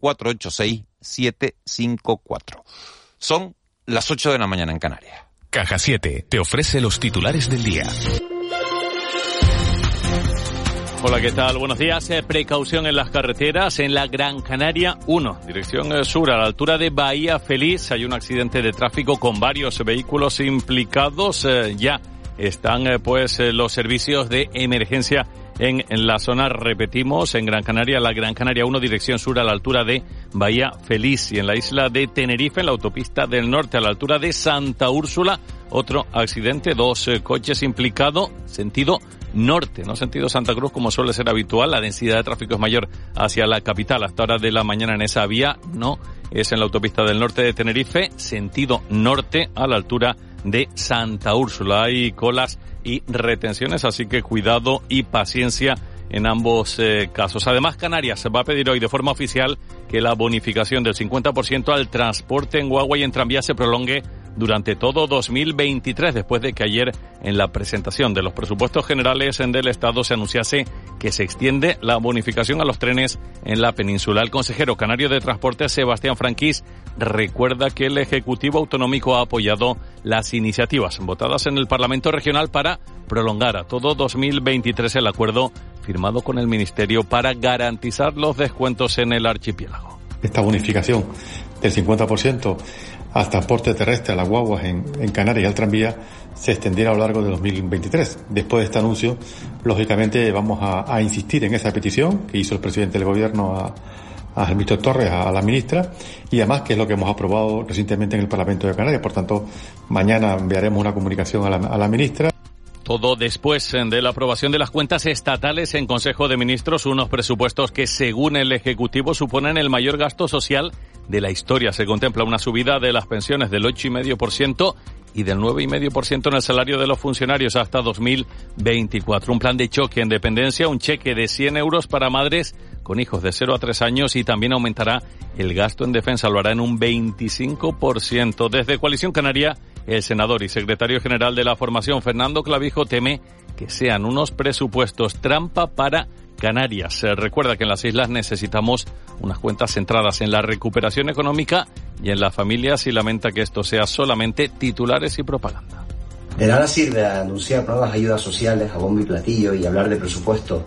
956-486-754. Son las 8 de la mañana en Canarias. Caja 7 te ofrece los titulares del día. Hola, ¿qué tal? Buenos días. Eh, precaución en las carreteras en la Gran Canaria 1, dirección eh, sur, a la altura de Bahía Feliz. Hay un accidente de tráfico con varios vehículos implicados. Eh, ya están pues los servicios de emergencia en, la zona, repetimos, en Gran Canaria, la Gran Canaria 1, dirección sur a la altura de Bahía Feliz y en la isla de Tenerife, en la autopista del norte a la altura de Santa Úrsula, otro accidente, dos coches implicados, sentido norte, no sentido Santa Cruz como suele ser habitual. La densidad de tráfico es mayor hacia la capital hasta horas de la mañana en esa vía. No, es en la autopista del norte de Tenerife, sentido norte a la altura de Santa Úrsula. Hay colas y retenciones, así que cuidado y paciencia en ambos eh, casos. Además, Canarias va a pedir hoy de forma oficial que la bonificación del 50% al transporte en y en tranvía se prolongue durante todo 2023, después de que ayer en la presentación de los presupuestos generales del Estado se anunciase que se extiende la bonificación a los trenes en la península. El consejero canario de Transporte, Sebastián Franquís, recuerda que el Ejecutivo Autonómico ha apoyado las iniciativas votadas en el Parlamento Regional para prolongar a todo 2023 el acuerdo firmado con el Ministerio para garantizar los descuentos en el archipiélago. Esta bonificación del 50% al transporte terrestre, a las guaguas en, Canarias y al tranvía se extendiera a lo largo de 2023. Después de este anuncio, lógicamente vamos a, insistir en esa petición que hizo el presidente del gobierno a, a ministro Torres, a, la ministra, y además que es lo que hemos aprobado recientemente en el Parlamento de Canarias. Por tanto, mañana enviaremos una comunicación a la ministra. Todo después de la aprobación de las cuentas estatales en Consejo de Ministros, unos presupuestos que, según el Ejecutivo, suponen el mayor gasto social de la historia. Se contempla una subida de las pensiones del 8,5% y del 9,5% en el salario de los funcionarios hasta 2024. Un plan de choque en dependencia, un cheque de 100 euros para madres con hijos de 0 a 3 años y también aumentará el gasto en defensa, lo hará en un 25%. Desde Coalición Canaria, el senador y secretario general de la formación, Fernando Clavijo, teme que sean unos presupuestos trampa para Canarias. Se recuerda que en las islas necesitamos unas cuentas centradas en la recuperación económica y en las familias y lamenta que esto sea solamente titulares y propaganda. De nada sirve anunciar nuevas ayudas sociales a bombo y platillo y hablar de presupuestos,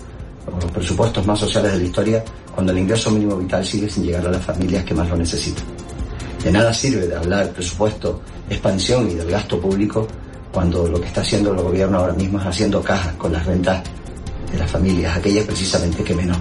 los presupuestos más sociales de la historia, cuando el ingreso mínimo vital sigue sin llegar a las familias que más lo necesitan. De nada sirve de hablar presupuesto, expansión y del gasto público cuando lo que está haciendo el gobierno ahora mismo es haciendo cajas con las rentas de las familias, aquellas precisamente que menos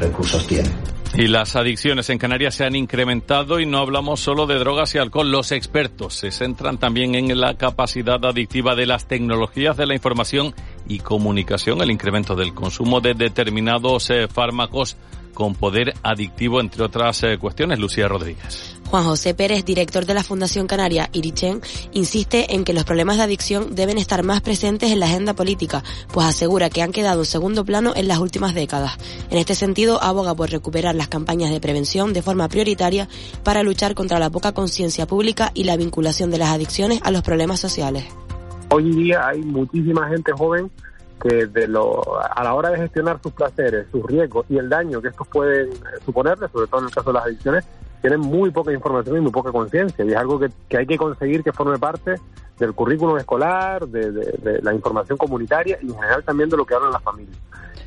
recursos tienen. Y las adicciones en Canarias se han incrementado y no hablamos solo de drogas y alcohol. Los expertos se centran también en la capacidad adictiva de las tecnologías de la información y comunicación, el incremento del consumo de determinados eh, fármacos con poder adictivo, entre otras eh, cuestiones. Lucía Rodríguez. Juan José Pérez, director de la Fundación Canaria Irichen, insiste en que los problemas de adicción deben estar más presentes en la agenda política, pues asegura que han quedado en segundo plano en las últimas décadas. En este sentido, aboga por recuperar las campañas de prevención de forma prioritaria para luchar contra la poca conciencia pública y la vinculación de las adicciones a los problemas sociales. Hoy en día hay muchísima gente joven que a la hora de gestionar sus placeres, sus riesgos y el daño que estos pueden suponerle, sobre todo en el caso de las adicciones, tienen muy poca información y muy poca conciencia. Y es algo que, hay que conseguir que forme parte del currículum escolar, de, la información comunitaria y en general también de lo que hablan las familias.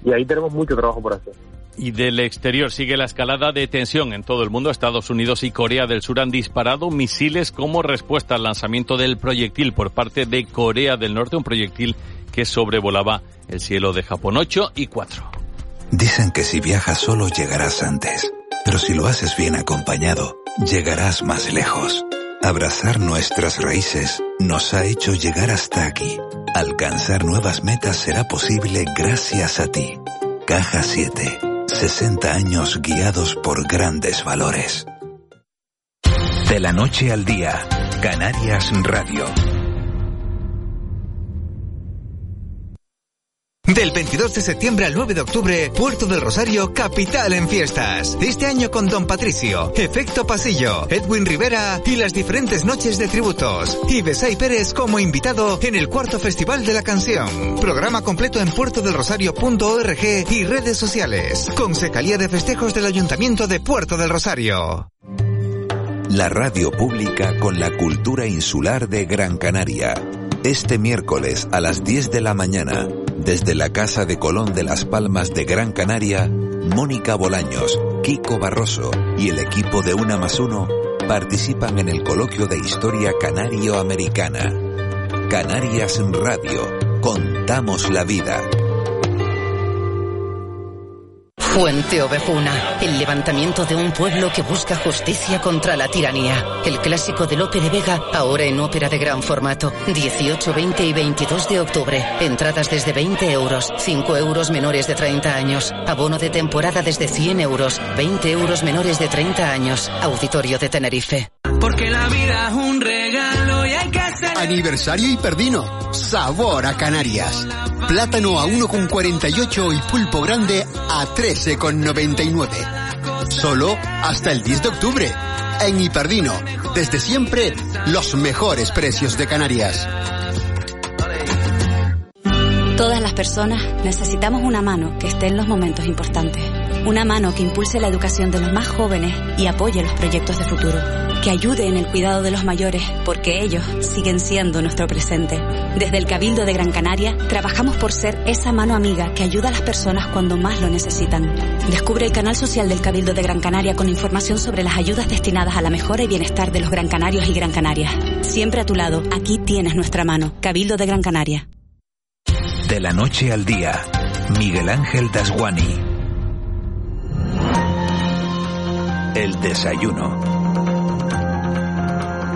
Y ahí tenemos mucho trabajo por hacer. Y del exterior sigue la escalada de tensión en todo el mundo. Estados Unidos y Corea del Sur han disparado misiles como respuesta al lanzamiento del proyectil por parte de Corea del Norte, un proyectil que sobrevolaba el cielo de Japón 8 y 4. Dicen que si viajas solo llegarás antes. Pero si lo haces bien acompañado, llegarás más lejos. Abrazar nuestras raíces nos ha hecho llegar hasta aquí. Alcanzar nuevas metas será posible gracias a ti. Caja 7. 60 años guiados por grandes valores. De la noche al día, Canarias Radio. Del 22 de septiembre al 9 de octubre, Puerto del Rosario, capital en fiestas. Este año con Don Patricio, Efecto Pasillo, Edwin Rivera y las diferentes noches de tributos. Y Besay Pérez como invitado en el cuarto Festival de la Canción. Programa completo en puertodelrosario.org y redes sociales. Consejería de Festejos del Ayuntamiento de Puerto del Rosario. La radio pública con la cultura insular de Gran Canaria. Este miércoles a las 10 de la mañana, desde la Casa de Colón de Las Palmas de Gran Canaria, Mónica Bolaños, Kiko Barroso y el equipo de Una más Uno participan en el coloquio de historia canario-americana. Canarias Radio. Contamos la vida. Fuente Ovejuna, el levantamiento de un pueblo que busca justicia contra la tiranía. El clásico de Lope de Vega, ahora en ópera de gran formato. 18, 20 y 22 de octubre. Entradas desde 20 euros, 5 euros menores de 30 años. Abono de temporada desde 100 euros, 20 euros menores de 30 años. Auditorio de Tenerife. Porque la vida es un regalo y hay que hacer... Aniversario Hiperdino. Sabor a Canarias. Plátano a 1,48 y pulpo grande a 13,99. Solo hasta el 10 de octubre. En Hiperdino. Desde siempre, los mejores precios de Canarias. Todas las personas necesitamos una mano que esté en los momentos importantes. Una mano que impulse la educación de los más jóvenes y apoye los proyectos de futuro. Que ayude en el cuidado de los mayores, porque ellos siguen siendo nuestro presente. Desde el Cabildo de Gran Canaria, trabajamos por ser esa mano amiga que ayuda a las personas cuando más lo necesitan. Descubre el canal social del Cabildo de Gran Canaria con información sobre las ayudas destinadas a la mejora y bienestar de los gran canarios y gran canarias. Siempre a tu lado, aquí tienes nuestra mano. Cabildo de Gran Canaria. De la noche al día, Miguel Ángel Dasguani. El desayuno.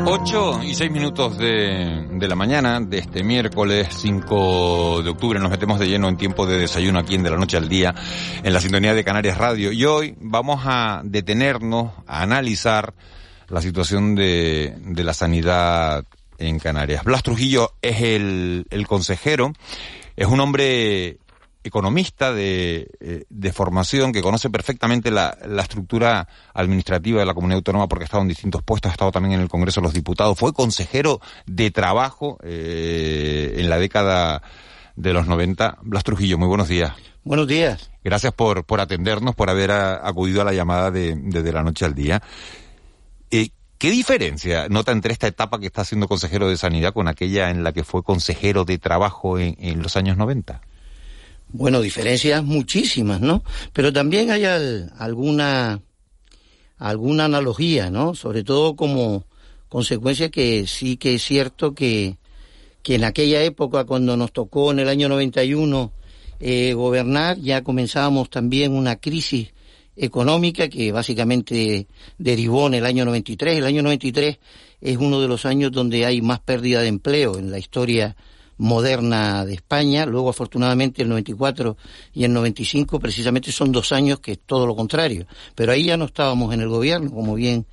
8 y 6 minutos de, de, la mañana de este miércoles 5 de octubre nos metemos de lleno en tiempo de desayuno aquí en De la Noche al Día en la sintonía de Canarias Radio y hoy vamos a detenernos a analizar la situación de, de la sanidad en Canarias. Blas Trujillo es el, el consejero, es un hombre economista de, eh, de, formación que conoce perfectamente la, la, estructura administrativa de la comunidad autónoma porque ha estado en distintos puestos, ha estado también en el Congreso de los Diputados, fue consejero de trabajo eh, en la década de los 90. Blas Trujillo, muy buenos días. Buenos días. Gracias por, por atendernos, por haber a, acudido a la llamada de, de, de la noche al día. Eh, ¿Qué diferencia nota entre esta etapa que está siendo consejero de Sanidad con aquella en la que fue consejero de trabajo en, en los años 90? Bueno, diferencias muchísimas, ¿no? Pero también hay al, alguna, alguna analogía, ¿no? Sobre todo como consecuencia que sí que es cierto que, que en aquella época, cuando nos tocó en el año 91 eh, gobernar, ya comenzábamos también una crisis económica que básicamente derivó en el año 93. El año 93 es uno de los años donde hay más pérdida de empleo en la historia moderna de España. Luego, afortunadamente, el 94 y el 95 precisamente son dos años que es todo lo contrario. Pero ahí ya no estábamos en el gobierno, como bien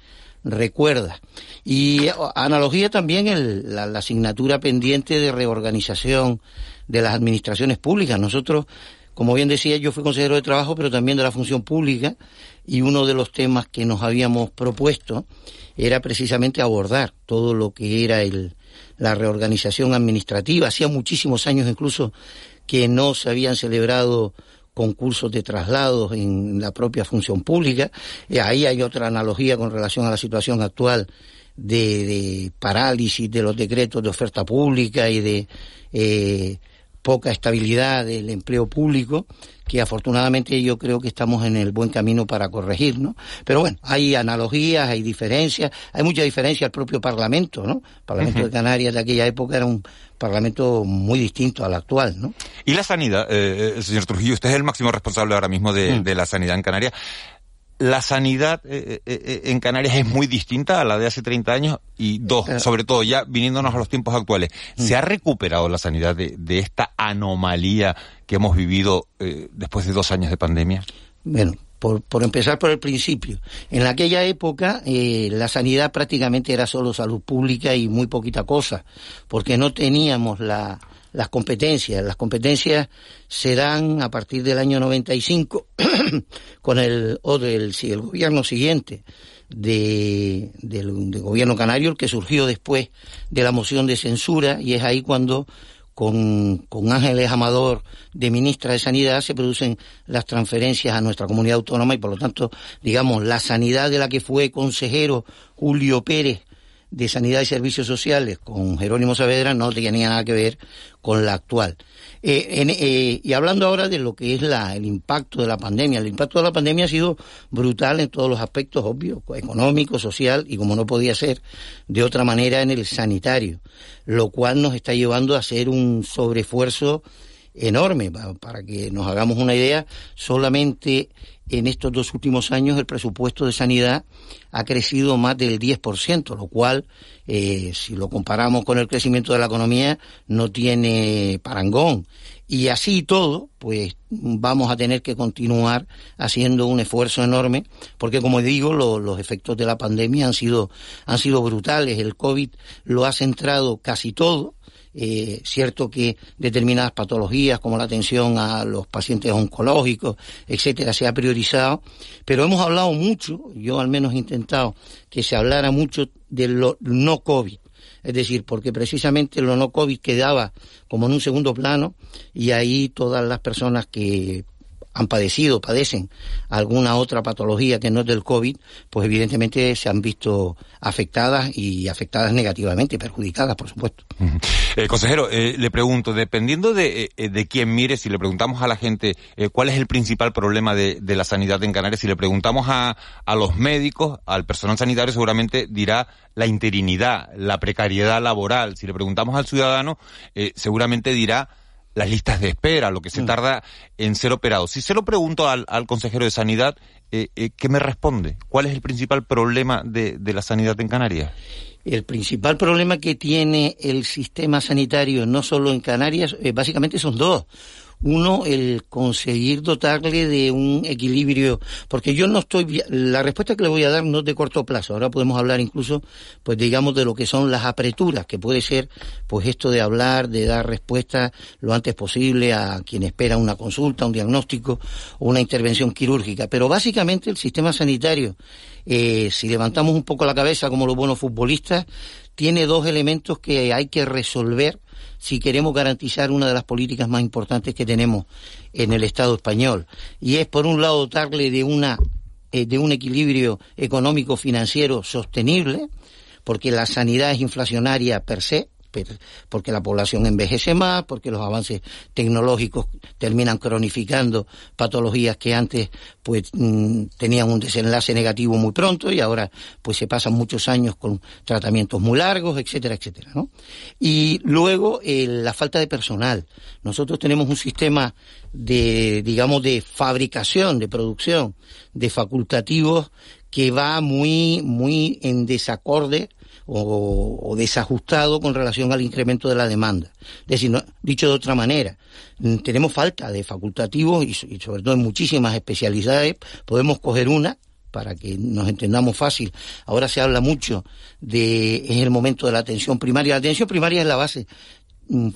recuerda. Y analogía también el, la, la asignatura pendiente de reorganización de las administraciones públicas. Nosotros como bien decía, yo fui consejero de trabajo, pero también de la función pública, y uno de los temas que nos habíamos propuesto era precisamente abordar todo lo que era el, la reorganización administrativa. Hacía muchísimos años incluso que no se habían celebrado concursos de traslados en la propia función pública. Y ahí hay otra analogía con relación a la situación actual de, de parálisis de los decretos de oferta pública y de eh, poca estabilidad del empleo público, que afortunadamente yo creo que estamos en el buen camino para corregir, ¿no? Pero bueno, hay analogías, hay diferencias, hay mucha diferencia al propio Parlamento, ¿no? El Parlamento uh -huh. de Canarias de aquella época era un Parlamento muy distinto al actual, ¿no? Y la sanidad, eh, señor Trujillo, usted es el máximo responsable ahora mismo de, de la sanidad en Canarias la sanidad eh, eh, en Canarias es muy distinta a la de hace 30 años y dos, eh. sobre todo ya viniéndonos a los tiempos actuales, ¿se ha recuperado la sanidad de, de esta anomalía que hemos vivido eh, después de dos años de pandemia? Bueno, por, por, empezar por el principio. En aquella época eh, la sanidad prácticamente era solo salud pública y muy poquita cosa, porque no teníamos la, las competencias. Las competencias se dan a partir del año 95 con el, o del el gobierno siguiente de, del, del gobierno canario, el que surgió después de la moción de censura, y es ahí cuando con, con, Ángeles Amador de ministra de Sanidad se producen las transferencias a nuestra comunidad autónoma y por lo tanto, digamos, la sanidad de la que fue consejero Julio Pérez de Sanidad y Servicios Sociales con Jerónimo Saavedra no tenía nada que ver con la actual. Eh, eh, y hablando ahora de lo que es la, el impacto de la pandemia, el impacto de la pandemia ha sido brutal en todos los aspectos, obvios, económico, social y como no podía ser de otra manera en el sanitario, lo cual nos está llevando a hacer un sobreesfuerzo enorme. Para que nos hagamos una idea, solamente en estos dos últimos años el presupuesto de sanidad ha crecido más del 10%, lo cual, eh, si lo comparamos con el crecimiento de la economía, no tiene parangón. Y así todo, pues vamos a tener que continuar haciendo un esfuerzo enorme, porque como digo, los efectos de la pandemia han sido, han sido brutales. El COVID lo ha centrado casi todo, eh, cierto que determinadas patologías como la atención a los pacientes oncológicos, etcétera, se ha priorizado, pero hemos hablado mucho, yo al menos he intentado que se hablara mucho de lo no COVID. Es decir, porque precisamente lo no COVID quedaba como en un segundo plano y ahí todas las personas que han padecido, padecen alguna otra patología que no es del COVID, pues evidentemente se han visto afectadas y afectadas negativamente, perjudicadas, por supuesto. Eh, consejero, eh, le pregunto, dependiendo de, eh, de quién mire, si le preguntamos a la gente cuál es el principal problema de, de, la sanidad en Canarias, si le preguntamos a, a los médicos, al personal sanitario, seguramente dirá la interinidad, la precariedad laboral. Si le preguntamos al ciudadano, seguramente dirá las listas de espera, lo que se mm. tarda en ser operado. Si se lo pregunto al, consejero de Sanidad, eh, eh, ¿qué me responde? ¿Cuál es el principal problema de, de la sanidad en Canarias? El principal problema que tiene el sistema sanitario, no solo en Canarias, eh, básicamente son dos. Uno, el conseguir dotarle de un equilibrio, porque yo no estoy, la respuesta que le voy a dar no es de corto plazo, ahora podemos hablar incluso, pues digamos, de lo que son las apreturas, que puede ser, pues esto de hablar, de dar respuesta lo antes posible a quien espera una consulta, un diagnóstico o una intervención quirúrgica. Pero básicamente el sistema sanitario, eh, si levantamos un poco la cabeza como los buenos futbolistas, tiene dos elementos que hay que resolver si queremos garantizar una de las políticas más importantes que tenemos en el Estado español. Y es, por un lado, darle de, una, eh, de un equilibrio económico financiero sostenible, porque la sanidad es inflacionaria per se, porque la población envejece más, porque los avances tecnológicos terminan cronificando patologías que antes pues mm, tenían un desenlace negativo muy pronto y ahora pues se pasan muchos años con tratamientos muy largos, etcétera, etcétera, ¿no? Y luego la falta de personal. Nosotros tenemos un sistema de, digamos, de fabricación, de producción de facultativos que va muy, muy en desacorde o, desajustado con relación al incremento de la demanda. Es decir, dicho de otra manera, mm, tenemos falta de facultativos y, sobre todo en muchísimas especialidades. Podemos coger una para que nos entendamos fácil. Ahora se habla mucho de es el momento de la atención primaria. La atención primaria es la base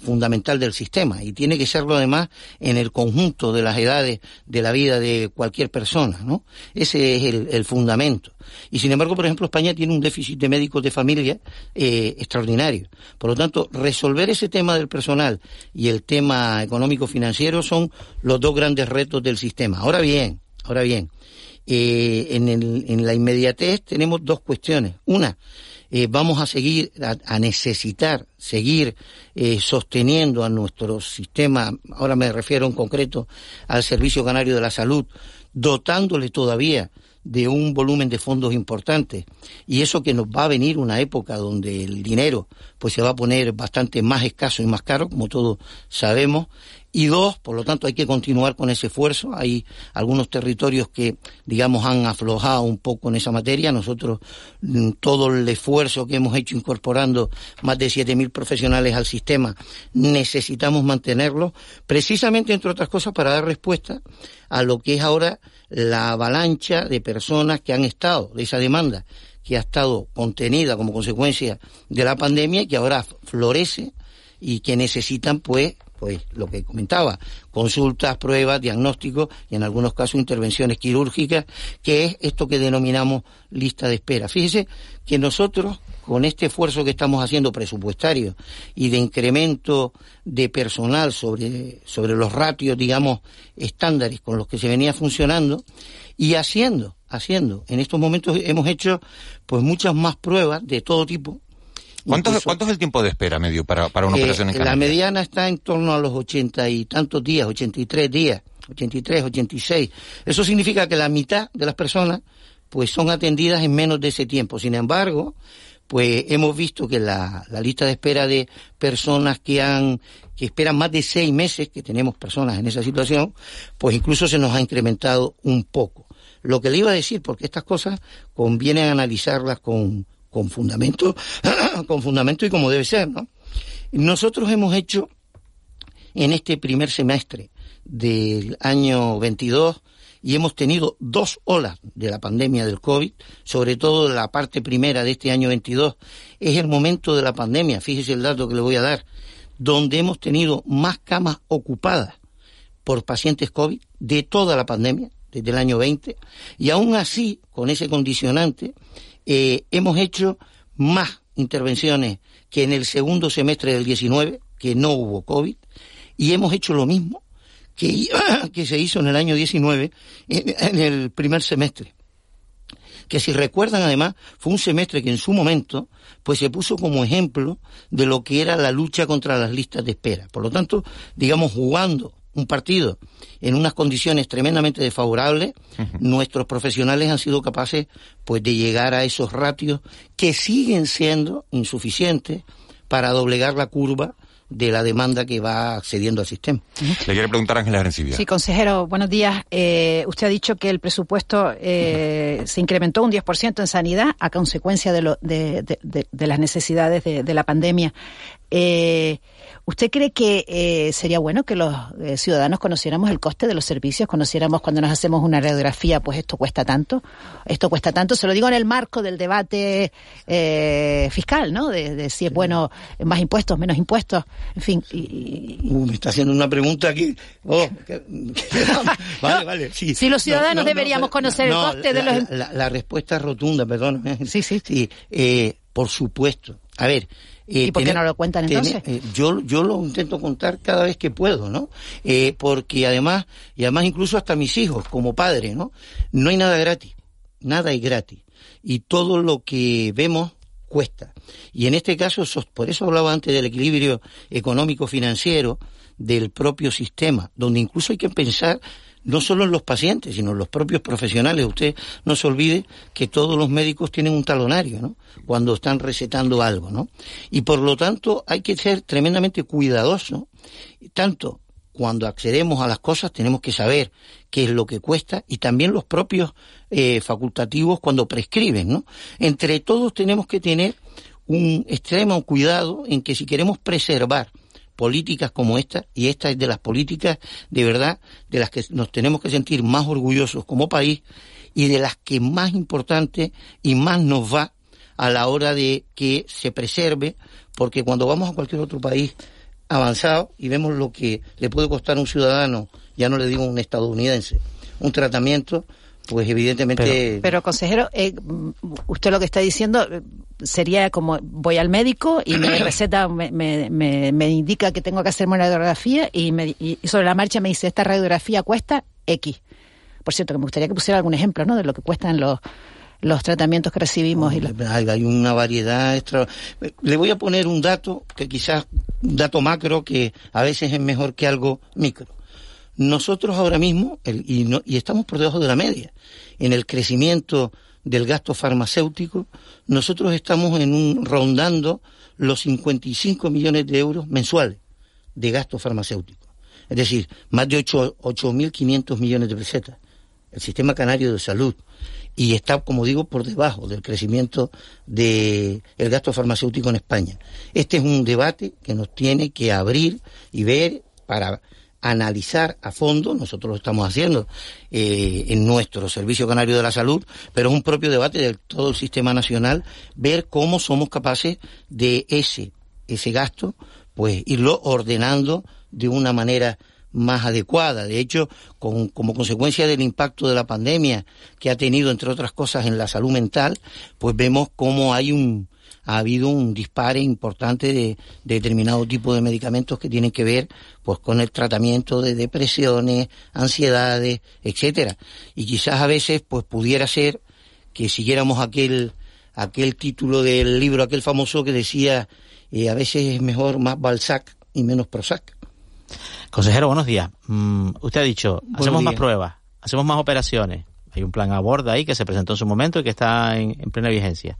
fundamental del sistema y tiene que serlo además en el conjunto de las edades de la vida de cualquier persona, ¿no? Ese es el, fundamento. Y sin embargo, por ejemplo, España tiene un déficit de médicos de familia eh, extraordinario. Por lo tanto, resolver ese tema del personal y el tema económico-financiero son los dos grandes retos del sistema. Ahora bien, ahora bien, eh, en, el, en la inmediatez tenemos dos cuestiones. Una, eh, vamos a seguir a, necesitar seguir eh, sosteniendo a nuestro sistema, ahora me refiero en concreto al Servicio Canario de la Salud, dotándole todavía de un volumen de fondos importante. Y eso que nos va a venir una época donde el dinero pues se va a poner bastante más escaso y más caro como todos sabemos y dos, por lo tanto hay que continuar con ese esfuerzo. Hay algunos territorios que, digamos, han aflojado un poco en esa materia. Nosotros, mm, todo el esfuerzo que hemos hecho incorporando más de 7.000 profesionales al sistema, necesitamos mantenerlo, precisamente, entre otras cosas, para dar respuesta a lo que es ahora la avalancha de personas que han estado, de esa demanda que ha estado contenida como consecuencia de la pandemia y que ahora florece y que necesitan pues pues lo que comentaba, consultas, pruebas, diagnósticos y en algunos casos intervenciones quirúrgicas, que es esto que denominamos lista de espera. Fíjese que nosotros, con este esfuerzo que estamos haciendo presupuestario y de incremento de personal sobre, sobre los ratios, digamos, estándares con los que se venía funcionando, y haciendo, haciendo, en estos momentos hemos hecho pues muchas más pruebas de todo tipo, ¿Cuánto, ¿Cuánto, es el tiempo de espera medio para, para una eh, operación en Canarias? La mediana está en torno a los ochenta y tantos días, ochenta y tres días, ochenta y tres, ochenta y seis. Eso significa que la mitad de las personas pues son atendidas en menos de ese tiempo. Sin embargo, pues hemos visto que la, la lista de espera de personas que han que esperan más de seis meses, que tenemos personas en esa situación, pues incluso se nos ha incrementado un poco. Lo que le iba a decir, porque estas cosas conviene analizarlas con, con fundamento, con fundamento y como debe ser, ¿no? Nosotros hemos hecho en este primer semestre del año 22 y hemos tenido dos olas de la pandemia del COVID, sobre todo la parte primera de este año 22, es el momento de la pandemia, fíjese el dato que le voy a dar, donde hemos tenido más camas ocupadas por pacientes COVID de toda la pandemia, desde el año 20, y aún así, con ese condicionante, eh, hemos hecho más intervenciones que en el segundo semestre del 19, que no hubo COVID, y hemos hecho lo mismo que, que se hizo en el año 19, en, en el primer semestre que si recuerdan además fue un semestre que en su momento pues se puso como ejemplo de lo que era la lucha contra las listas de espera. Por lo tanto, digamos, jugando un partido en unas condiciones tremendamente desfavorables, nuestros profesionales han sido capaces pues de llegar a esos ratios que siguen siendo insuficientes para doblegar la curva de la demanda que va accediendo al sistema. Le quiere preguntar Ángela Arencibia. Sí, consejero, buenos días. Eh, usted ha dicho que el presupuesto eh, se incrementó un 10% en sanidad a consecuencia de, lo, de, de, de las necesidades de, la pandemia. Eh, ¿Usted cree que eh, sería bueno que los eh, ciudadanos conociéramos el coste de los servicios, conociéramos cuando nos hacemos una radiografía, pues esto cuesta tanto, esto cuesta tanto? Se lo digo en el marco del debate eh, fiscal, ¿no? De, de, si es bueno más impuestos, menos impuestos, en fin. Y, uh, me está haciendo una pregunta aquí. Oh, que, vale, vale. Sí. Si los ciudadanos no, no, deberíamos no, conocer el coste la, de los. La, la, respuesta es rotunda, perdón. Sí, sí. Sí, eh, por supuesto. A ver, eh, ¿Y por qué no lo cuentan entonces? eh, yo, yo lo intento contar cada vez que puedo, ¿no? Eh, porque además, y además incluso hasta mis hijos, como padre, ¿no? No hay nada gratis, nada es gratis. Y todo lo que vemos cuesta. Y en este caso, por eso hablaba antes del equilibrio económico-financiero del propio sistema, donde incluso hay que pensar no solo en los pacientes, sino en los propios profesionales. Usted no se olvide que todos los médicos tienen un talonario, ¿no? Cuando están recetando algo, ¿no? Y por lo tanto hay que ser tremendamente cuidadoso, tanto cuando accedemos a las cosas tenemos que saber qué es lo que cuesta y también los propios eh, facultativos cuando prescriben, ¿no? Entre todos tenemos que tener un extremo cuidado en que si queremos preservar políticas como esta, y esta es de las políticas de verdad de las que nos tenemos que sentir más orgullosos como país y de las que más importante y más nos va a la hora de que se preserve, porque cuando vamos a cualquier otro país avanzado y vemos lo que le puede costar a un ciudadano, ya no le digo un estadounidense, un tratamiento, pues evidentemente. Pero, pero consejero, eh, usted lo que está diciendo sería como voy al médico y me receta, me, me, me, me indica que tengo que hacerme una radiografía y, me, y sobre la marcha me dice esta radiografía cuesta X. Por cierto, que me gustaría que pusiera algún ejemplo, ¿no? De lo que cuestan los los tratamientos que recibimos. Oh, y la... Hay una variedad extra. Le voy a poner un dato que quizás un dato macro que a veces es mejor que algo micro. Nosotros ahora mismo, y, no, y estamos por debajo de la media, en el crecimiento del gasto farmacéutico, nosotros estamos en un rondando los 55 millones de euros mensuales de gasto farmacéutico. Es decir, más de 8.500 millones de pesetas. El sistema canario de salud. Y está, como digo, por debajo del crecimiento del de gasto farmacéutico en España. Este es un debate que nos tiene que abrir y ver para analizar a fondo, nosotros lo estamos haciendo eh, en nuestro Servicio Canario de la Salud, pero es un propio debate de todo el sistema nacional, ver cómo somos capaces de ese, ese gasto pues irlo ordenando de una manera más adecuada. De hecho, con, como consecuencia del impacto de la pandemia que ha tenido, entre otras cosas, en la salud mental, pues vemos cómo hay un, ha habido un dispare importante de, determinado tipo de medicamentos que tienen que ver pues con el tratamiento de depresiones, ansiedades, etcétera. Y quizás a veces pues pudiera ser que siguiéramos aquel aquel título del libro, aquel famoso que decía eh, a veces es mejor más Balzac y menos Prozac. Consejero, buenos días. Mm, usted ha dicho, hacemos más pruebas, hacemos más operaciones. Hay un plan a bordo ahí que se presentó en su momento y que está en, plena vigencia.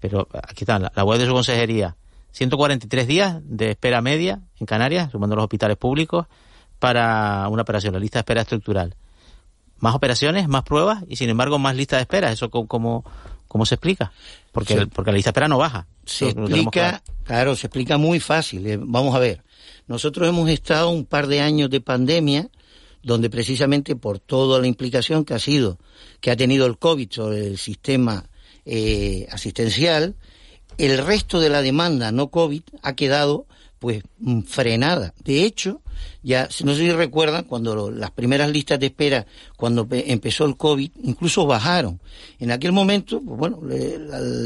Pero aquí está la, web de su consejería. 143 días de espera media en Canarias, sumando los hospitales públicos, para una operación, la lista de espera estructural. Más operaciones, más pruebas y sin embargo más lista de espera. ¿Eso cómo, cómo se explica? Porque, porque la lista de espera no baja. Se explica, claro. se explica muy fácil. Eh, vamos a ver. Nosotros hemos estado un par de años de pandemia donde precisamente por toda la implicación que ha sido, que ha tenido el COVID sobre el sistema eh, asistencial, el resto de la demanda no COVID ha quedado pues mm, frenada. De hecho, ya no sé si recuerdan cuando las primeras listas de espera cuando empezó el COVID incluso bajaron. En aquel momento, pues bueno,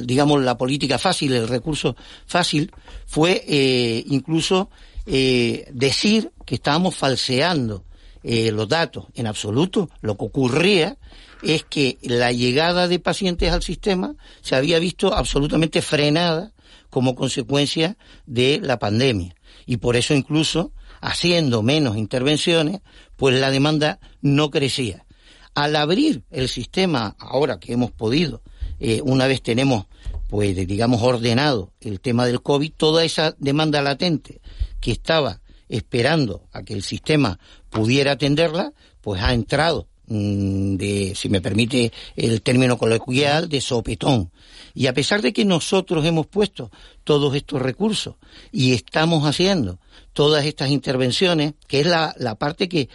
digamos la política fácil, el recurso fácil fue eh, incluso eh, decir que estábamos falseando eh, los datos. En absoluto, lo que ocurría es que la llegada de pacientes al sistema se había visto absolutamente frenada como consecuencia de la pandemia. Y por eso incluso, haciendo menos intervenciones, pues la demanda no crecía. Al abrir el sistema, ahora que hemos podido, eh, una vez tenemos, pues digamos, ordenado el tema del COVID, toda esa demanda latente que estaba esperando a que el sistema pudiera atenderla, pues ha entrado de, si me permite el término coloquial, de sopetón. Y a pesar de que nosotros hemos puesto todos estos recursos y estamos haciendo todas estas intervenciones, que es la, la parte que,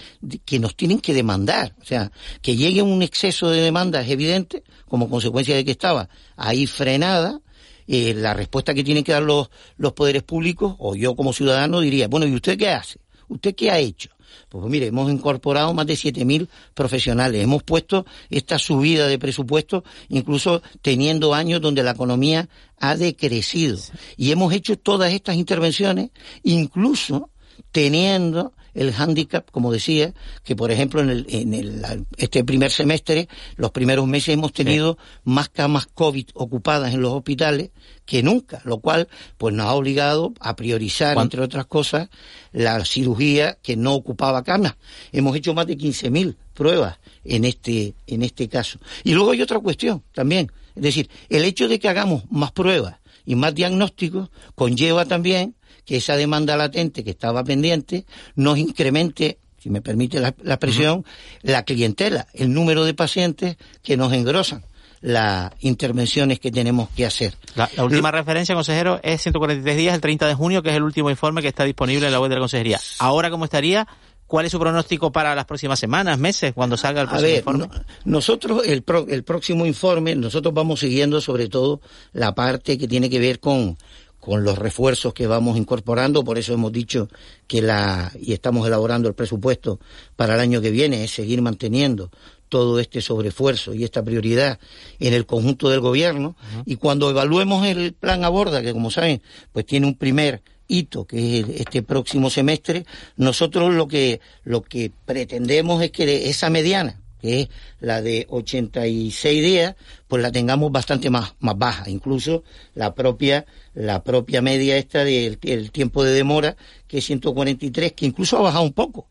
que nos tienen que demandar, o sea, que llegue un exceso de demanda es evidente, como consecuencia de que estaba ahí frenada, eh, la respuesta que tienen que dar los, los poderes públicos, o yo como ciudadano diría, bueno, ¿y usted qué hace? ¿Usted qué ha hecho? Pues mire, hemos incorporado más de 7.000 profesionales, hemos puesto esta subida de presupuesto, incluso teniendo años donde la economía ha decrecido. Y hemos hecho todas estas intervenciones, incluso teniendo el hándicap, como decía, que por ejemplo en, el, en el, este primer semestre, los primeros meses hemos tenido más camas COVID ocupadas en los hospitales que nunca, lo cual pues nos ha obligado a priorizar, entre otras cosas, la cirugía que no ocupaba camas. Hemos hecho más de 15.000 pruebas en este, en este caso. Y luego hay otra cuestión también, es decir, el hecho de que hagamos más pruebas y más diagnósticos conlleva también que esa demanda latente que estaba pendiente nos incremente si me permite la, expresión, la clientela, el número de pacientes que nos engrosan las intervenciones que tenemos que hacer. La, última referencia, consejero, es 143 días, el 30 de junio, que es el último informe que está disponible en la web de la consejería. Ahora, ¿cómo estaría? ¿Cuál es su pronóstico para las próximas semanas, meses, cuando salga el próximo informe? nosotros, el, el próximo informe, nosotros vamos siguiendo sobre todo la parte que tiene que ver con, con los refuerzos que vamos incorporando, por eso hemos dicho que la, y estamos elaborando el presupuesto para el año que viene, es seguir manteniendo todo este sobreesfuerzo y esta prioridad en el conjunto del gobierno. Y cuando evaluemos el plan Aborda, que como saben, pues tiene un primer hito, que es este próximo semestre, nosotros lo que, lo que pretendemos es que esa mediana, que es la de 86 días, pues la tengamos bastante más, más baja. Incluso la propia, la propia media esta del tiempo de demora, que es 143, que incluso ha bajado un poco.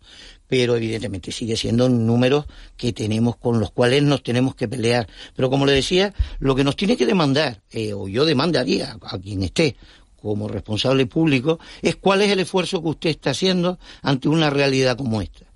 Pero evidentemente sigue siendo números que tenemos con los cuales nos tenemos que pelear. Pero como le decía, lo que nos tiene que demandar, eh, o yo demandaría a quien esté como responsable público, es cuál es el esfuerzo que usted está haciendo ante una realidad como esta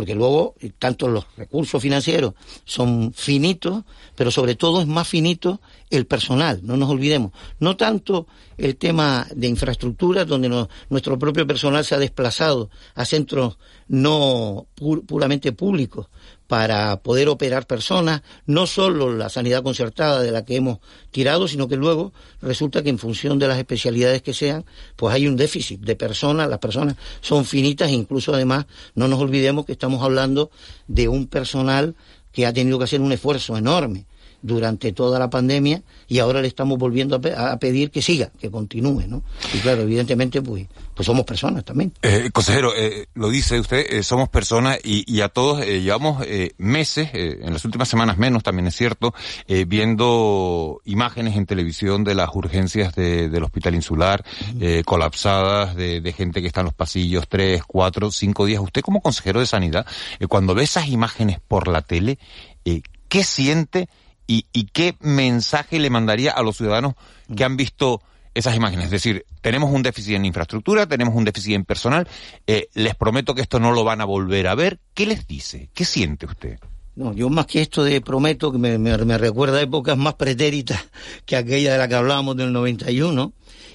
porque luego tanto los recursos financieros son finitos, pero sobre todo es más finito el personal, no nos olvidemos. No tanto el tema de infraestructura, donde nuestro propio personal se ha desplazado a centros no puramente públicos para poder operar personas, no solo la sanidad concertada de la que hemos tirado, sino que luego resulta que en función de las especialidades que sean, pues hay un déficit de personas, las personas son finitas e incluso además no nos olvidemos que estamos hablando de un personal que ha tenido que hacer un esfuerzo enorme durante toda la pandemia y ahora le estamos volviendo a, pedir que siga, que continúe, ¿no? Y claro, evidentemente, pues, pues somos personas también. Eh, consejero, eh, lo dice usted, eh, somos personas y, y a todos llevamos meses, en las últimas semanas menos, también es cierto, viendo imágenes en televisión de las urgencias de, del hospital insular, colapsadas, de, de, gente que está en los pasillos tres, cuatro, cinco días. Usted como consejero de sanidad, cuando ve esas imágenes por la tele, ¿qué siente? Y, qué mensaje le mandaría a los ciudadanos que han visto esas imágenes. Es decir, tenemos un déficit en infraestructura, tenemos un déficit en personal, eh, les prometo que esto no lo van a volver a ver. ¿Qué les dice? ¿Qué siente usted? No, yo más que esto de prometo, que me, me, recuerda a épocas más pretéritas que aquella de la que hablábamos del 91,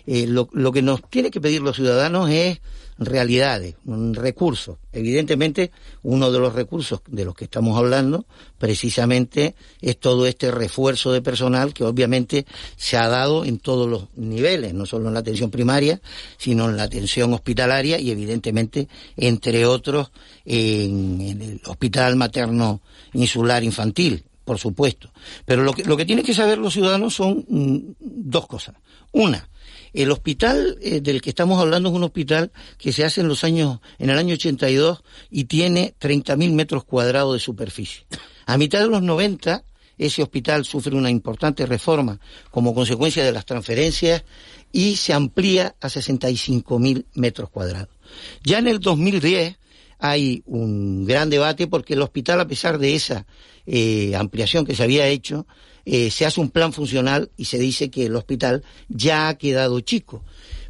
eh, lo, que nos tiene que pedir los ciudadanos es realidades, recursos. Evidentemente, uno de los recursos de los que estamos hablando precisamente es todo este refuerzo de personal que obviamente se ha dado en todos los niveles, no solo en la atención primaria, sino en la atención hospitalaria y evidentemente, entre otros, en, el Hospital Materno Insular Infantil, por supuesto. Pero lo que, lo que tienen que saber los ciudadanos son mm, dos cosas. Una, el hospital eh, del que estamos hablando es un hospital que se hace en los años, en el año 82 y tiene 30.000 metros cuadrados de superficie. A mitad de los 90, ese hospital sufre una importante reforma como consecuencia de las transferencias y se amplía a 65.000 metros cuadrados. Ya en el 2010 hay un gran debate porque el hospital, a pesar de esa eh, ampliación que se había hecho, eh, se hace un plan funcional y se dice que el hospital ya ha quedado chico.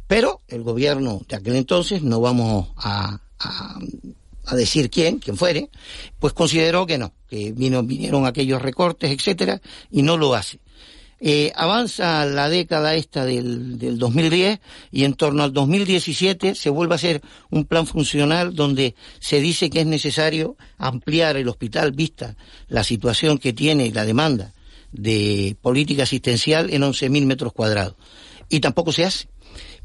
Pero el gobierno de aquel entonces, no vamos a, a, decir quién, quién fuere, pues consideró que no, que vino, vinieron aquellos recortes, etcétera, y no lo hace. Eh, avanza la década esta del, del 2010 y en torno al 2017 se vuelve a hacer un plan funcional donde se dice que es necesario ampliar el hospital vista la situación que tiene la demanda de política asistencial en 11.000 metros cuadrados. Y tampoco se hace.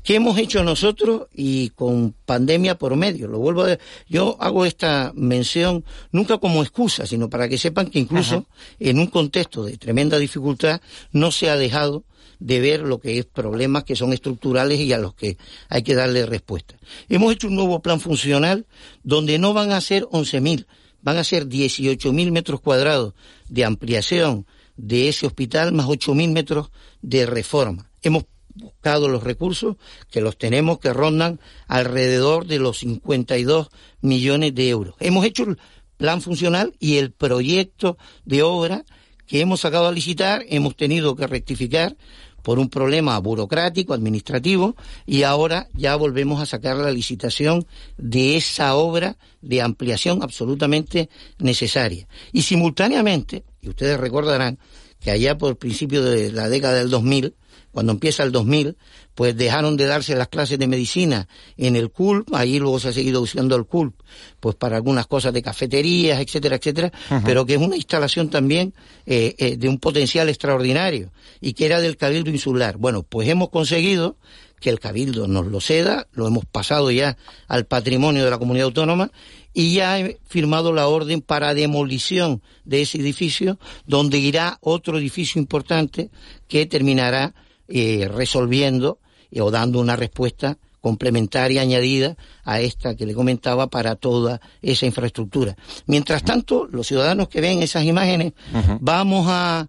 ¿Qué hemos hecho nosotros y con pandemia por medio? Lo vuelvo a Yo hago esta mención nunca como excusa, sino para que sepan que incluso en un contexto de tremenda dificultad no se ha dejado de ver lo que es problemas que son estructurales y a los que hay que darle respuesta. Hemos hecho un nuevo plan funcional donde no van a ser 11.000, van a ser 18.000 metros cuadrados de ampliación de ese hospital más 8.000 metros de reforma. Hemos buscado los recursos que los tenemos que rondan alrededor de los 52 millones de euros. Hemos hecho el plan funcional y el proyecto de obra que hemos sacado a licitar hemos tenido que rectificar por un problema burocrático, administrativo, y ahora ya volvemos a sacar la licitación de esa obra de ampliación absolutamente necesaria. Y simultáneamente, y ustedes recordarán que allá por principio de la década del 2000, cuando empieza el 2000, pues dejaron de darse las clases de medicina en el CULP, ahí luego se ha seguido usando el CULP, pues para algunas cosas de cafeterías, etcétera, etcétera, pero que es una instalación también eh, eh, de un potencial extraordinario y que era del Cabildo Insular. Bueno, pues hemos conseguido que el Cabildo nos lo ceda, lo hemos pasado ya al patrimonio de la comunidad autónoma y ya he firmado la orden para demolición de ese edificio, donde irá otro edificio importante que terminará eh, resolviendo eh, o dando una respuesta complementaria añadida a esta que le comentaba para toda esa infraestructura. Mientras tanto, los ciudadanos que ven esas imágenes, vamos a,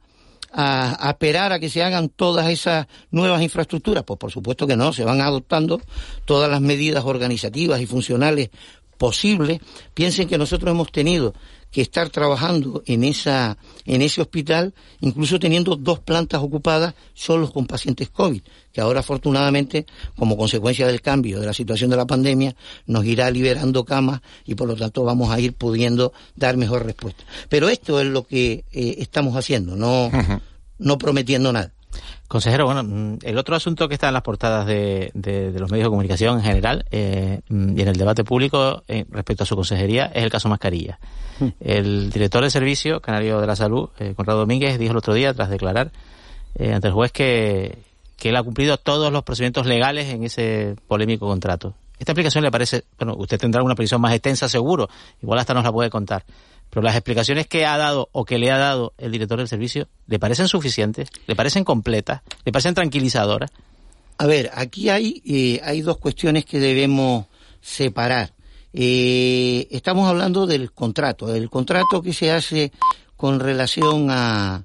a, a, esperar a que se hagan todas esas nuevas infraestructuras? Pues por supuesto que no, se van adoptando todas las medidas organizativas y funcionales posible, piensen que nosotros hemos tenido que estar trabajando en esa en ese hospital, incluso teniendo dos plantas ocupadas solo con pacientes COVID, que ahora afortunadamente, como consecuencia del cambio de la situación de la pandemia, nos irá liberando camas y por lo tanto vamos a ir pudiendo dar mejor respuesta. Pero esto es lo que eh, estamos haciendo, no, no prometiendo nada. Consejero, bueno, mm, el otro asunto que está en las portadas de, los medios de comunicación en general eh, mm, y en el debate público eh, respecto a su consejería es el caso Mascarilla. Mm. El director de servicio canario de la salud, eh, Conrado Domínguez, dijo el otro día, tras declarar ante el juez, que, que él ha cumplido todos los procedimientos legales en ese polémico contrato. Esta explicación le parece, bueno, usted tendrá una previsión más extensa seguro, igual hasta nos la puede contar. Pero las explicaciones que ha dado o que le ha dado el director del servicio, ¿le parecen suficientes? ¿Le parecen completas? ¿Le parecen tranquilizadoras? A ver, aquí hay, eh, hay dos cuestiones que debemos separar. Eh, estamos hablando del contrato, el contrato que se hace con relación a,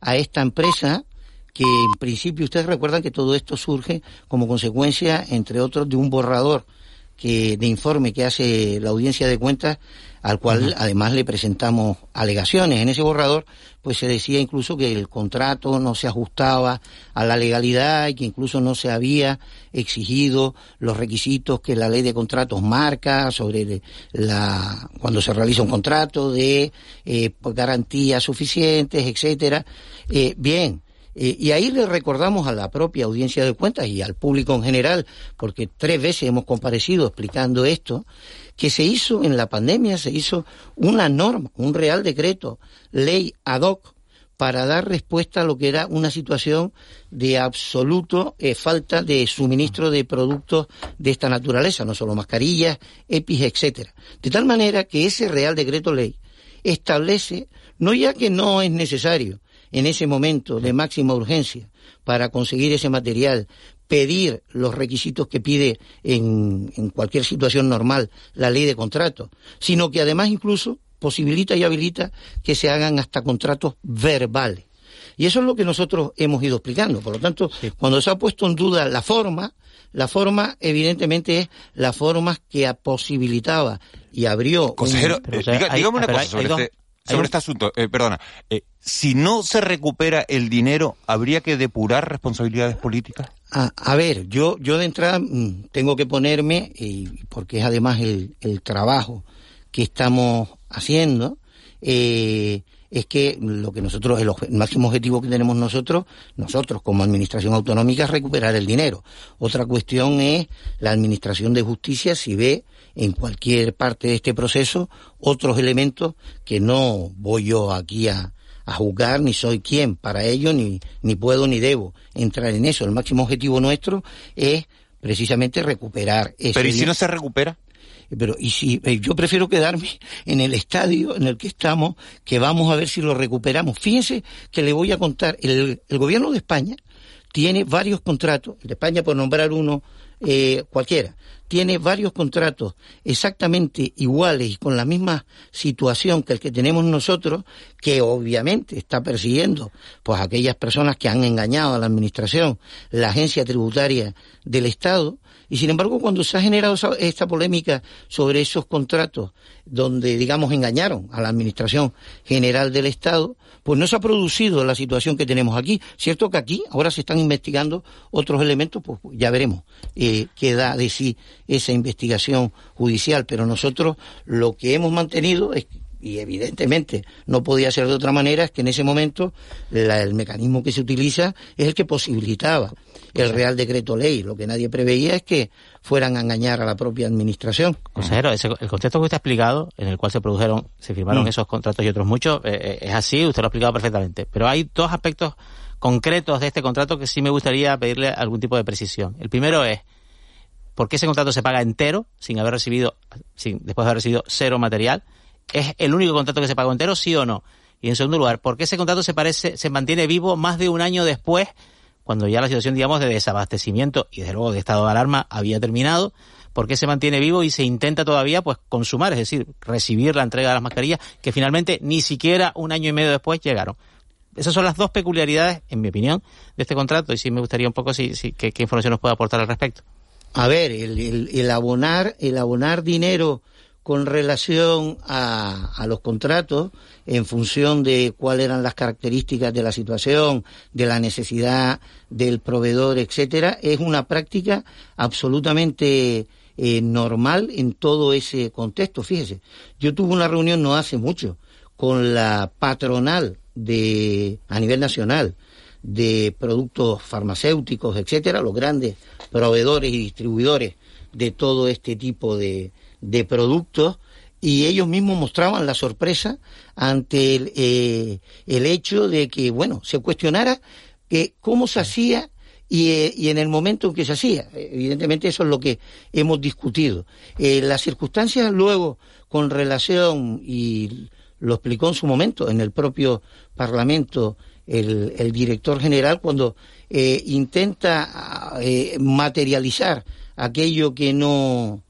a esta empresa que en principio ustedes recuerdan que todo esto surge como consecuencia, entre otros, de un borrador que de informe que hace la audiencia de cuentas al cual además le presentamos alegaciones. En ese borrador, pues se decía incluso que el contrato no se ajustaba a la legalidad y que incluso no se había exigido los requisitos que la ley de contratos marca sobre la cuando se realiza un contrato de eh, garantías suficientes, etcétera. Eh, bien, eh, y ahí le recordamos a la propia audiencia de cuentas y al público en general, porque tres veces hemos comparecido explicando esto, que se hizo en la pandemia, se hizo una norma, un real decreto, ley ad hoc, para dar respuesta a lo que era una situación de absoluto eh, falta de suministro de productos de esta naturaleza, no solo mascarillas, EPIs, etcétera. De tal manera que ese Real Decreto Ley establece no ya que no es necesario, en ese momento de máxima urgencia para conseguir ese material, pedir los requisitos que pide en, cualquier situación normal la ley de contrato, sino que además incluso posibilita y habilita que se hagan hasta contratos verbales. Y eso es lo que nosotros hemos ido explicando. Por lo tanto, cuando se ha puesto en duda la forma, la forma evidentemente es la forma que posibilitaba y abrió... Consejero, dígame una cosa sobre este sobre este asunto, eh, perdona, eh, si no se recupera el dinero, ¿habría que depurar responsabilidades políticas? A, ver, yo, yo de entrada mm, tengo que ponerme, y porque es además el, el trabajo que estamos haciendo, eh, es que lo que nosotros, el, máximo objetivo que tenemos nosotros, nosotros como administración autonómica, es recuperar el dinero. Otra cuestión es la administración de justicia si ve en cualquier parte de este proceso otros elementos que no voy yo aquí a, a juzgar, ni soy quien para ello, ni, ni puedo ni debo entrar en eso. El máximo objetivo nuestro es precisamente recuperar eso. Pero ¿y si no se recupera? pero y si eh, yo prefiero quedarme en el estadio en el que estamos, que vamos a ver si lo recuperamos. Fíjense que le voy a contar, el, el gobierno de España tiene varios contratos, el de España por nombrar uno eh, cualquiera, tiene varios contratos exactamente iguales y con la misma situación que el que tenemos nosotros, que obviamente está persiguiendo pues aquellas personas que han engañado a la administración, la agencia tributaria del Estado, y sin embargo, cuando se ha generado esta polémica sobre esos contratos, donde, digamos, engañaron a la Administración General del Estado, pues no se ha producido la situación que tenemos aquí. Cierto que aquí ahora se están investigando otros elementos, pues ya veremos eh, qué da de sí esa investigación judicial, pero nosotros lo que hemos mantenido es y evidentemente no podía ser de otra manera, es que en ese momento el mecanismo que se utiliza es el que posibilitaba el Real Decreto Ley. Lo que nadie preveía es que fueran a engañar a la propia administración. Consejero, el contexto que usted ha explicado, en el cual se produjeron, se firmaron mm. esos contratos y otros muchos, eh, eh, es así, usted lo ha explicado perfectamente. Pero hay dos aspectos concretos de este contrato que sí me gustaría pedirle algún tipo de precisión. El primero es, ¿por qué ese contrato se paga entero, sin haber recibido, sin, después de haber recibido cero material? ¿Es el único contrato que se pagó entero, sí o no? Y en segundo lugar, ¿por qué ese contrato se parece, se mantiene vivo más de un año después, cuando ya la situación, digamos, de desabastecimiento y desde luego de estado de alarma había terminado? ¿Por qué se mantiene vivo y se intenta todavía, pues, consumar, es decir, recibir la entrega de las mascarillas que finalmente ni siquiera un año y medio después llegaron? Esas son las dos peculiaridades, en mi opinión, de este contrato y sí me gustaría un poco si, si qué, información nos puede aportar al respecto. A ver, el abonar, el abonar dinero con relación a, a, los contratos en función de cuáles eran las características de la situación, de la necesidad del proveedor, etcétera, es una práctica absolutamente eh, normal en todo ese contexto. Fíjese, yo tuve una reunión no hace mucho con la patronal de a nivel nacional de productos farmacéuticos, etcétera, los grandes proveedores y distribuidores de todo este tipo de, de productos y ellos mismos mostraban la sorpresa ante el, eh, el hecho de que, bueno, se cuestionara que cómo se hacía y, eh, y, en el momento en que se hacía. Evidentemente eso es lo que hemos discutido. Eh, las circunstancias luego con relación, y lo explicó en su momento en el propio Parlamento el, el director general, cuando eh, intenta eh, materializar aquello que no,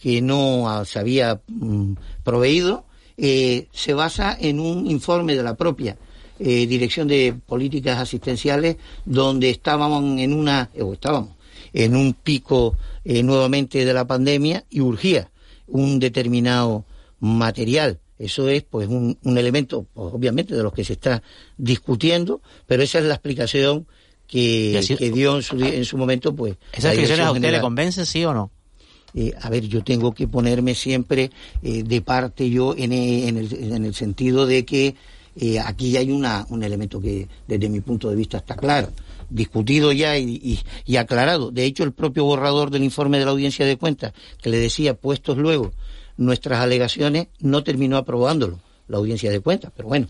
que no se había mm, proveído, eh, se basa en un informe de la propia eh, Dirección de Políticas Asistenciales, donde estábamos en una, o estábamos, en un pico eh, nuevamente de la pandemia y urgía un determinado material. Eso es, pues, un, un elemento, pues, obviamente, de los que se está discutiendo, pero esa es la explicación que, así, que dio en su, en su momento, pues. ¿Esas explicaciones a usted le convencen, sí o no? Eh, a ver, yo tengo que ponerme siempre eh, de parte yo en, en, el, en, el, sentido de que eh, aquí hay una, un elemento que desde mi punto de vista está claro, discutido ya y, y, y, aclarado. De hecho, el propio borrador del informe de la audiencia de cuentas, que le decía, puestos luego nuestras alegaciones, no terminó aprobándolo la audiencia de cuentas. Pero bueno,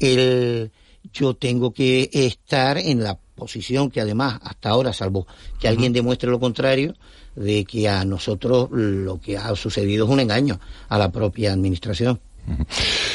el, yo tengo que estar en la posición que además hasta ahora, salvo que alguien demuestre lo contrario, de que a nosotros lo que ha sucedido es un engaño a la propia administración.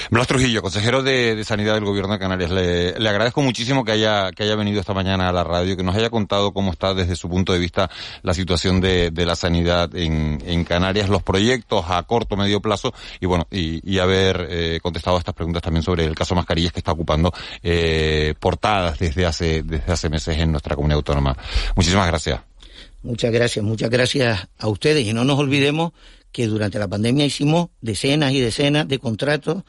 Blas Trujillo, consejero de, Sanidad del Gobierno de Canarias, le, agradezco muchísimo que haya, que haya venido esta mañana a la radio, que nos haya contado cómo está desde su punto de vista la situación de, de la sanidad en, en, Canarias, los proyectos a corto, medio plazo y bueno, y, y haber eh, contestado a estas preguntas también sobre el caso Mascarillas que está ocupando eh, portadas desde hace, desde hace meses en nuestra comunidad autónoma. Muchísimas gracias. Muchas gracias, muchas gracias a ustedes y no nos olvidemos que durante la pandemia hicimos decenas y decenas de contratos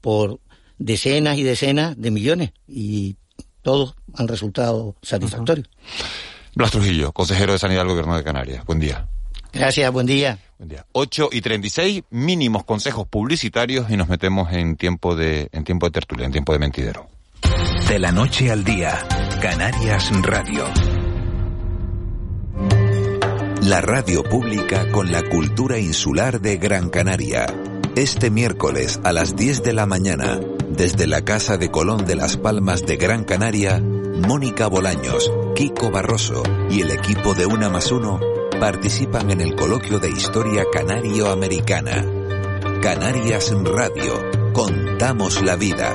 por decenas y decenas de millones y todos han resultado satisfactorios. Uh -huh. Blas Trujillo, consejero de Sanidad del Gobierno de Canarias. Buen día. Gracias, buen día. Buen día. 8 y 36, mínimos consejos publicitarios y nos metemos en tiempo de, en tiempo de tertulia, en tiempo de mentidero. De la noche al día, Canarias Radio. La radio pública con la cultura insular de Gran Canaria. Este miércoles a las 10 de la mañana, desde la Casa de Colón de las Palmas de Gran Canaria, Mónica Bolaños, Kiko Barroso y el equipo de Una más Uno participan en el coloquio de historia canario-americana. Canarias Radio. Contamos la vida.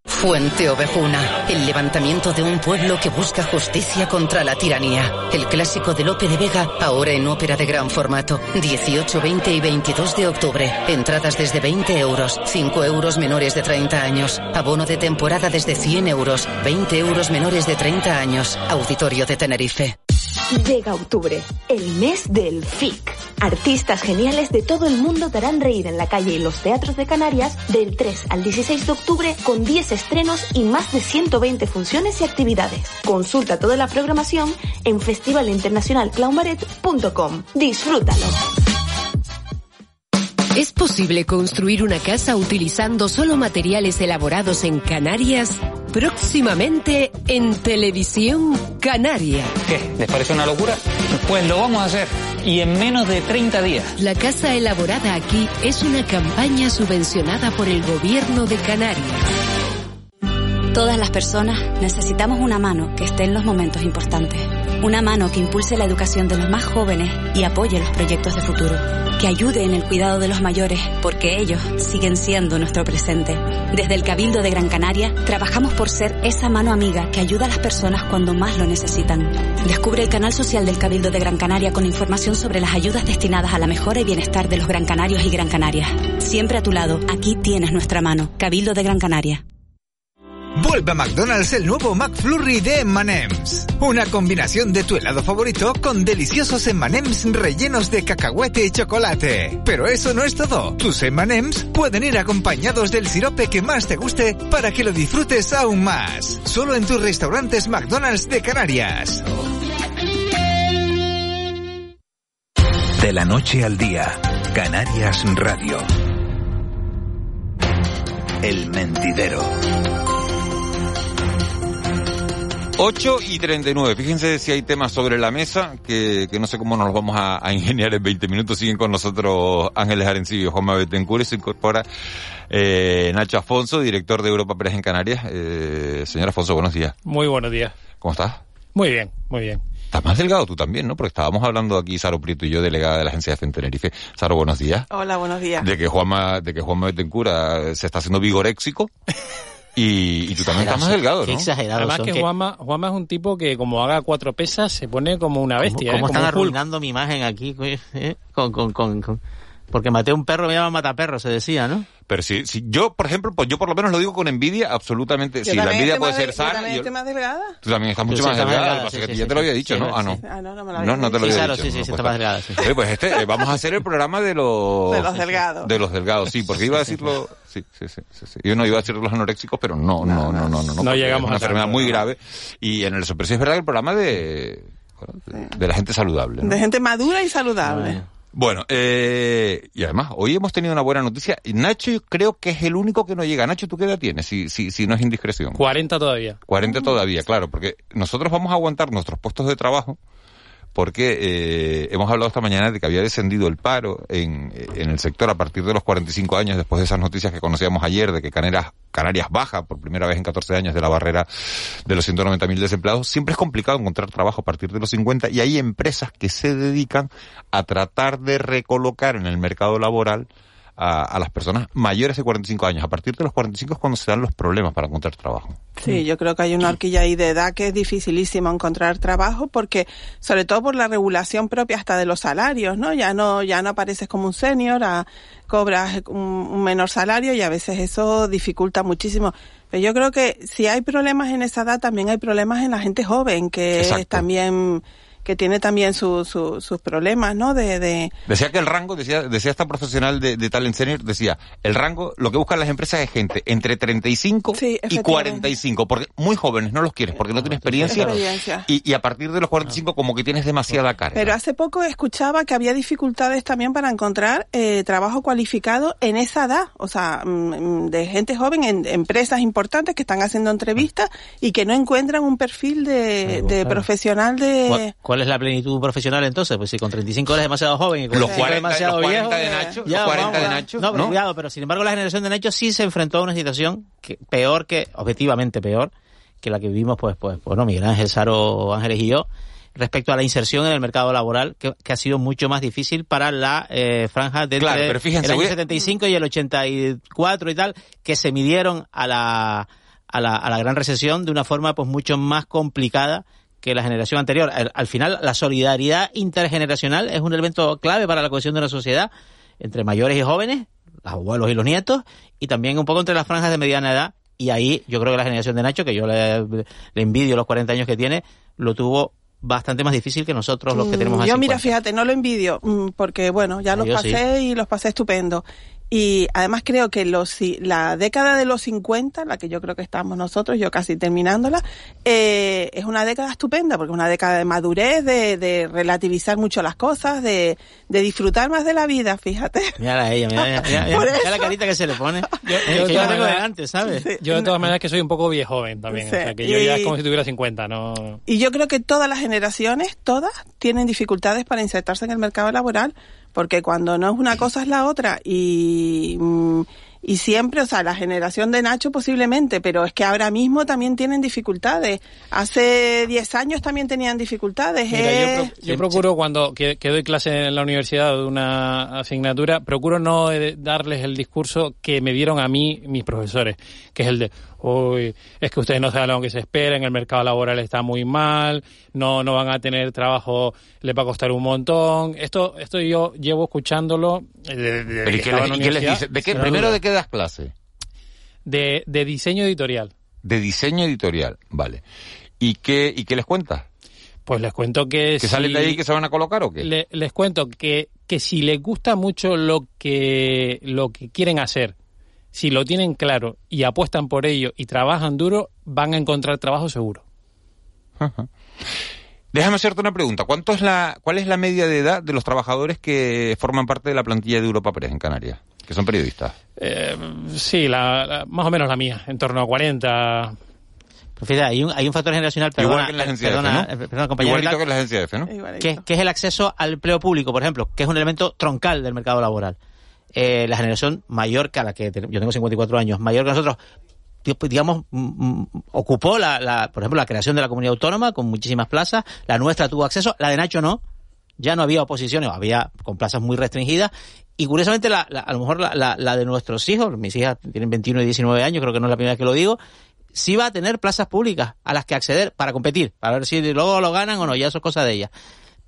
Fuente Ovejuna, el levantamiento de un pueblo que busca justicia contra la tiranía. El clásico de Lope de Vega, ahora en ópera de gran formato. 18, 20 y 22 de octubre. Entradas desde 20 euros, 5 euros menores de 30 años. Abono de temporada desde 100 euros, 20 euros menores de 30 años. Auditorio de Tenerife. Llega octubre, el mes del FIC. Artistas geniales de todo el mundo darán reír en la calle y los teatros de Canarias del 3 al 16 de octubre con 10 estrenos y más de 120 funciones y actividades. Consulta toda la programación en festivalinternacionalclownbaret.com. Disfrútalo. ¿Es posible construir una casa utilizando solo materiales elaborados en Canarias? Próximamente en Televisión Canaria. ¿Qué? ¿Les parece una locura? Pues lo vamos a hacer. Y en menos de 30 días. La casa elaborada aquí es una campaña subvencionada por el gobierno de Canarias. Todas las personas necesitamos una mano que esté en los momentos importantes. Una mano que impulse la educación de los más jóvenes y apoye los proyectos de futuro. Que ayude en el cuidado de los mayores, porque ellos siguen siendo nuestro presente. Desde el Cabildo de Gran Canaria, trabajamos por ser esa mano amiga que ayuda a las personas cuando más lo necesitan. Descubre el canal social del Cabildo de Gran Canaria con información sobre las ayudas destinadas a la mejora y bienestar de los gran canarios y gran canarias. Siempre a tu lado, aquí tienes nuestra mano. Cabildo de Gran Canaria. Vuelve a McDonald's el nuevo McFlurry de M&M's. Una combinación de tu helado favorito con deliciosos M&M's rellenos de cacahuete y chocolate. Pero eso no es todo. Tus M&M's pueden ir acompañados del sirope que más te guste para que lo disfrutes aún más. Solo en tus restaurantes McDonald's de Canarias. De la noche al día, Canarias Radio. El mentidero. 8 y 39. Fíjense si hay temas sobre la mesa, que, que no sé cómo nos los vamos a, a, ingeniar en 20 minutos. Siguen con nosotros Ángeles Arencibio, Juanma Betancourt y se incorpora eh, Nacho Afonso, director de Europa Press en Canarias. Eh, señor Afonso, buenos días. Muy buenos días. ¿Cómo estás? Muy bien, muy bien. Estás más delgado tú también, ¿no? Porque estábamos hablando aquí, Saro Prieto y yo, delegada de la agencia de en Tenerife. Saro, buenos días. Hola, buenos días. De que Juanma, de que Juanma Betancourt ah, se está haciendo vigoréxico. Y, y, tú también estás más delgado, ¿no? Exagerado. Además son, que que... Juanma, Juanma es un tipo que como haga cuatro pesas se pone como una bestia. ¿Cómo, cómo ¿eh? están como arruinando mi imagen aquí? ¿eh? Con, con, con, con, Porque maté un perro, me llama mataperro, se decía, ¿no? Pero si, si yo, por ejemplo, pues yo por lo menos lo digo con envidia, absolutamente. Yo si la envidia puede ser sana. Yo también más delgada. Tú también estás mucho sí más delgada. delgada, lo que pasa sí, es que sí, ya sí, te lo había dicho, Sí, ¿no? sí, Ah, no. Ah, no, no me lo No, no te lo Sí, había claro, dicho. sí, sí, no, sí, pues está más está. delgada, sí. Oye, pues este, eh, vamos a hacer el programa de los... De los delgados. De los delgados, sí, porque iba a decirlo... Sí, sí, sí, sí, sí. Yo no iba a decir de los anoréxicos, pero no, no, no, no, no. No llegamos Es una a enfermedad tanto, muy no. grave. Y en el Supersi es verdad que el programa de... De la gente saludable. ¿no? De gente madura y saludable. Bueno, eh, y además, hoy hemos tenido una buena noticia. Nacho creo que es el único que no llega. Nacho, ¿tú qué edad tienes? Si, si, si no es indiscreción. 40 todavía. 40 todavía, claro, porque nosotros vamos a aguantar nuestros puestos de trabajo porque eh, hemos hablado esta mañana de que había descendido el paro en, en el sector a partir de los 45 años, después de esas noticias que conocíamos ayer de que Canarias, Canarias baja por primera vez en 14 años de la barrera de los 190.000 desempleados. Siempre es complicado encontrar trabajo a partir de los 50 y hay empresas que se dedican a tratar de recolocar en el mercado laboral a, a las personas mayores de 45 años. A partir de los 45 es cuando se dan los problemas para encontrar trabajo. Sí, yo creo que hay una horquilla ahí de edad que es dificilísimo encontrar trabajo porque, sobre todo por la regulación propia hasta de los salarios, ¿no? Ya no, ya no apareces como un senior, a- cobras un, un menor salario y a veces eso dificulta muchísimo. Pero yo creo que si hay problemas en esa edad, también hay problemas en la gente joven que Exacto. también, que tiene también su, su- sus problemas, ¿no? De, de, Decía que el rango, decía, decía esta profesional de, de Talent Senior, decía, el rango, lo que buscan las empresas es gente entre 35 y efectivamente. 45, porque muy jóvenes no los quieres, porque no tienen experiencia, Experiencia. Y, y a partir de los 45 como que tienes demasiada carga. Pero hace poco escuchaba que había dificultades también para encontrar eh, trabajo cualificado en esa edad, o sea, mm, de gente joven en empresas importantes que están haciendo entrevistas y que no encuentran un perfil de, de profesional de... ¿Cuál, cuál es la plenitud profesional entonces? Pues si con 35 eres demasiado joven y con Los 45 eres 40 demasiado los viejo. 40 de Nacho, ya, los 40 vamos, de. Nacho, No, pero ¿no? cuidado, pero sin embargo la generación de Nacho sí se enfrentó a una situación que, peor que, objetivamente peor, que la que vivimos, pues, pues, bueno, Miguel Ángel, Saro, Ángeles y yo, respecto a la inserción en el mercado laboral, que, que ha sido mucho más difícil para la eh, franja de Claro, entre pero fíjense, el año voy a- 75 y el 84 y tal, que se midieron a la, a la, a la gran recesión de una forma pues mucho más complicada que la generación anterior. Al, al final, la solidaridad intergeneracional es un elemento clave para la cohesión de una sociedad entre mayores y jóvenes, los abuelos y los nietos, y también un poco entre las franjas de mediana edad. Y ahí yo creo que la generación de Nacho, que yo le, le envidio los 40 años que tiene, lo tuvo bastante más difícil que nosotros los que tenemos Mm, así. Yo, mira, fíjate, no lo envidio, mm, porque bueno, ya los pasé sí. y los pasé estupendo. Y además creo que los, si- la década de los 50, la que yo creo que estamos nosotros, yo casi terminándola, eh, es una década estupenda, porque es una década de madurez, de, de relativizar mucho las cosas, de, de disfrutar más de la vida, fíjate. Mira a ella, mira, mira, mira, mira, la carita que se le pone. Yo, Yo de yo la tengo delante, ¿sabes? Yo de todas maneras que soy un poco viejo joven también, Sí, o sea que yo ya es como si tuviera 50, no... Y yo creo que todas las generaciones, todas, tienen dificultades para insertarse en el mercado laboral, porque cuando no es una cosa es la otra. Y, mm, y siempre, o sea, la generación de Nacho posiblemente, pero es que ahora mismo también tienen dificultades. Hace 10 años también tenían dificultades. Mira, ¿eh? yo, pro- yo procuro cuando que, que doy clase en la universidad de una asignatura, procuro no eh, darles el discurso que me dieron a mí mis profesores, que es el de, uy, es que ustedes no saben lo que se espera, en el mercado laboral está muy mal, no no van a tener trabajo, les va a costar un montón. Esto esto yo llevo escuchándolo eh, de, de- Pero ¿y qué les, qué les dice? ¿De qué, primero duda. de qué das clase? de, de diseño editorial. de diseño editorial, vale. ¿Y qué, y qué les cuentas? Pues les cuento que... ¿Que si- salen de ahí y que se van a colocar o qué? Le- les cuento que, que si les gusta mucho lo que, lo que quieren hacer, si lo tienen claro y apuestan por ello y trabajan duro, van a encontrar trabajo seguro. Déjame hacerte una pregunta. ¿Cuánto es la, ¿Cuál es la media de edad de los trabajadores que forman parte de la plantilla de Europa Press en Canarias? Que son periodistas. Eh, sí, la, la- más o menos la mía, en torno a 40. Pues fíjate, hay un, hay un factor generacional, Igual perdona, que en la eh, agencia perdona, F, ¿no? eh, perdona, compañero, Igualito que en la agencia F, ¿no? que, que es el acceso al empleo público, por ejemplo, que es un elemento troncal del mercado laboral. Eh, la generación mayor que a la que yo tengo 54 años, mayor que nosotros, pues, digamos, mm, mm, ocupó la, la, por ejemplo, la creación de la comunidad autónoma con muchísimas plazas, la nuestra tuvo acceso, la de Nacho no, ya no había oposiciones, había con plazas muy restringidas, y curiosamente la, la- a lo mejor la- la de nuestros hijos, mis hijas tienen 21 y 19 años, creo que no es la primera vez que lo digo, sí va a tener plazas públicas a las que acceder para competir, para ver si luego lo ganan o no, ya eso es cosa de ellas.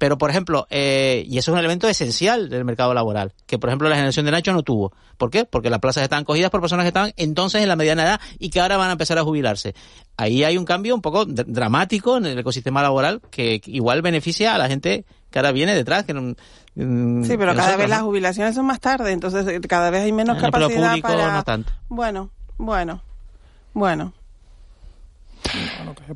Pero, por ejemplo, eh, y eso es un elemento esencial del mercado laboral, que, por ejemplo, la generación de Nacho no tuvo. ¿Por qué? Porque las plazas estaban cogidas por personas que estaban entonces en la mediana edad y que ahora van a empezar a jubilarse. Ahí hay un cambio un poco dr- dramático en el ecosistema laboral que igual beneficia a la gente que ahora viene detrás. Que, no- mm, Sí, pero que cada nosotros, vez las ¿no? jubilaciones son más tarde, entonces eh, cada vez hay menos empleo capacidad público para... no tanto. Bueno, bueno, bueno.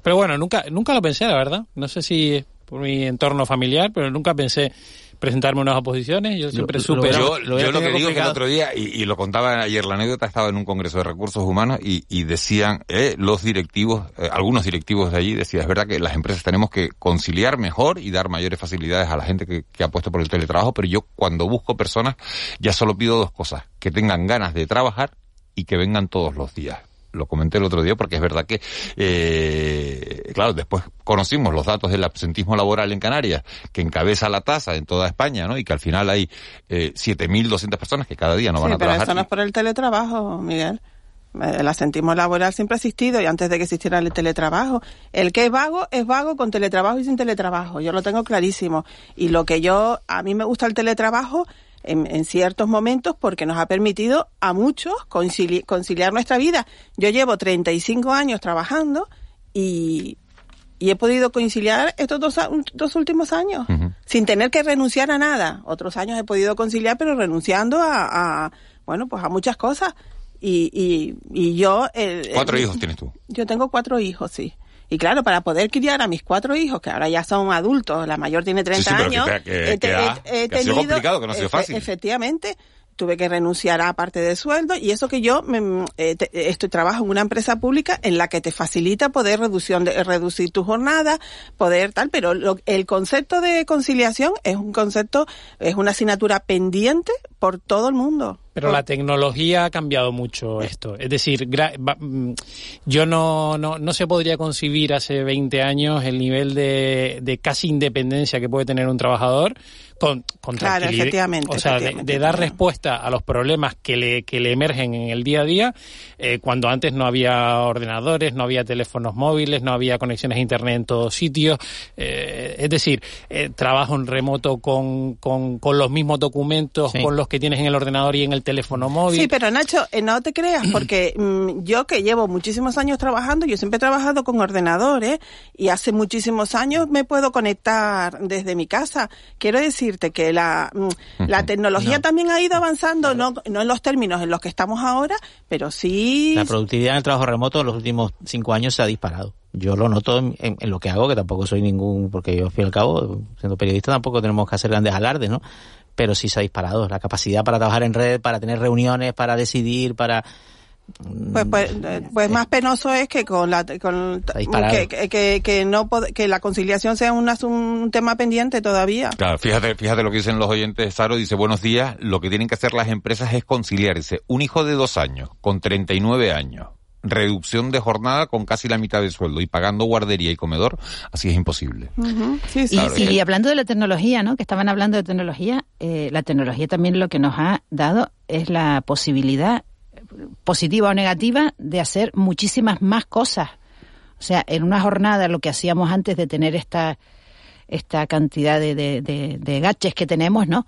Pero bueno, nunca, nunca lo pensé, la verdad. No sé si por mi entorno familiar, pero nunca pensé presentarme unas oposiciones. Yo siempre supe... yo, lo que digo es que el otro día, y, y lo contaba ayer la anécdota, estaba en un congreso de recursos humanos y, y decían eh, los directivos, eh, algunos directivos de allí decían, es verdad que las empresas tenemos que conciliar mejor y dar mayores facilidades a la gente que, que ha puesto por el teletrabajo, pero yo cuando busco personas ya solo pido dos cosas, que tengan ganas de trabajar y que vengan todos los días. Lo comenté el otro día porque es verdad que, eh, claro, después conocimos los datos del absentismo laboral en Canarias, que encabeza la tasa en toda España, ¿no? Y que al final hay eh, 7.200 personas que cada día no van a pero trabajar. eso no es por el teletrabajo, Miguel. Eh, El asentismo laboral siempre ha existido y antes de que existiera el teletrabajo. El que es vago es vago con teletrabajo y sin teletrabajo. Yo lo tengo clarísimo. Y lo que yo, a mí me gusta el teletrabajo en, en ciertos momentos porque nos ha permitido a muchos concili- conciliar nuestra vida. Yo llevo 35 años trabajando y, y he podido conciliar estos dos, dos últimos años sin tener que renunciar a nada. Otros años he podido conciliar, pero renunciando a, a, bueno, pues a muchas cosas. Y, y, y yo... el- Cuatro el- hijos tienes tú. Yo tengo cuatro hijos, sí. Y claro, para poder criar a mis cuatro hijos, que ahora ya son adultos, la mayor tiene 30 Sí, sí, pero que años, he tenido- fácil. Efectivamente, tuve que renunciar a parte del sueldo y eso que yo me, eh, te- estoy trabajo en una empresa pública en la que te facilita poder reducción de, reducir tu jornada, poder tal, pero lo- el concepto de conciliación es un concepto, es una asignatura pendiente por todo el mundo. Pero la tecnología ha cambiado mucho esto. Es decir, mm, yo no, no, no se podría concebir hace 20 años el nivel de, de casi independencia que puede tener un trabajador con, con Claro, tranquilidad. efectivamente, O sea, de- efectivamente, de, dar respuesta a los problemas que le, que le emergen en el día a día, eh, cuando antes no había ordenadores, no había teléfonos móviles, no había conexiones a internet en todos sitios. Eh, es decir, eh, trabajo en remoto con, con, con los mismos documentos, Sí. con los que tienes en el ordenador y en el teléfono móvil. Sí, pero Nacho, eh, no te creas, porque mm, yo que llevo muchísimos años trabajando, yo siempre he trabajado con ordenadores y hace muchísimos años me puedo conectar desde mi casa. Quiero decirte que la, mm, la tecnología No. también ha ido avanzando, no, no en los términos en los que estamos ahora, pero sí... La productividad en el trabajo remoto en los últimos cinco años se ha disparado. Yo lo noto en, en- en lo que hago, que tampoco soy ningún, porque yo al fin y al cabo, siendo periodista, tampoco tenemos que hacer grandes alardes, ¿no? Pero sí se ha disparado. La capacidad para trabajar en red, para tener reuniones, para decidir, para... Pues, pues, eh, pues más penoso es que con la con que, que, no que la conciliación sea un, asun- un tema pendiente todavía. Claro, fíjate, fíjate lo que dicen los oyentes. Saro dice, buenos días, lo que tienen que hacer las empresas es conciliarse. Un hijo de dos años, con 39 años, reducción de jornada con casi la mitad del sueldo y pagando guardería y comedor, así es imposible. Sí, Y, Claro, y hablando de la tecnología, ¿no? Que estaban hablando de tecnología, eh, la tecnología también lo que nos ha dado es la posibilidad, positiva o negativa, de hacer muchísimas más cosas. O sea, en una jornada lo que hacíamos antes de tener esta, esta cantidad de, de, de, de gadgets que tenemos, ¿no?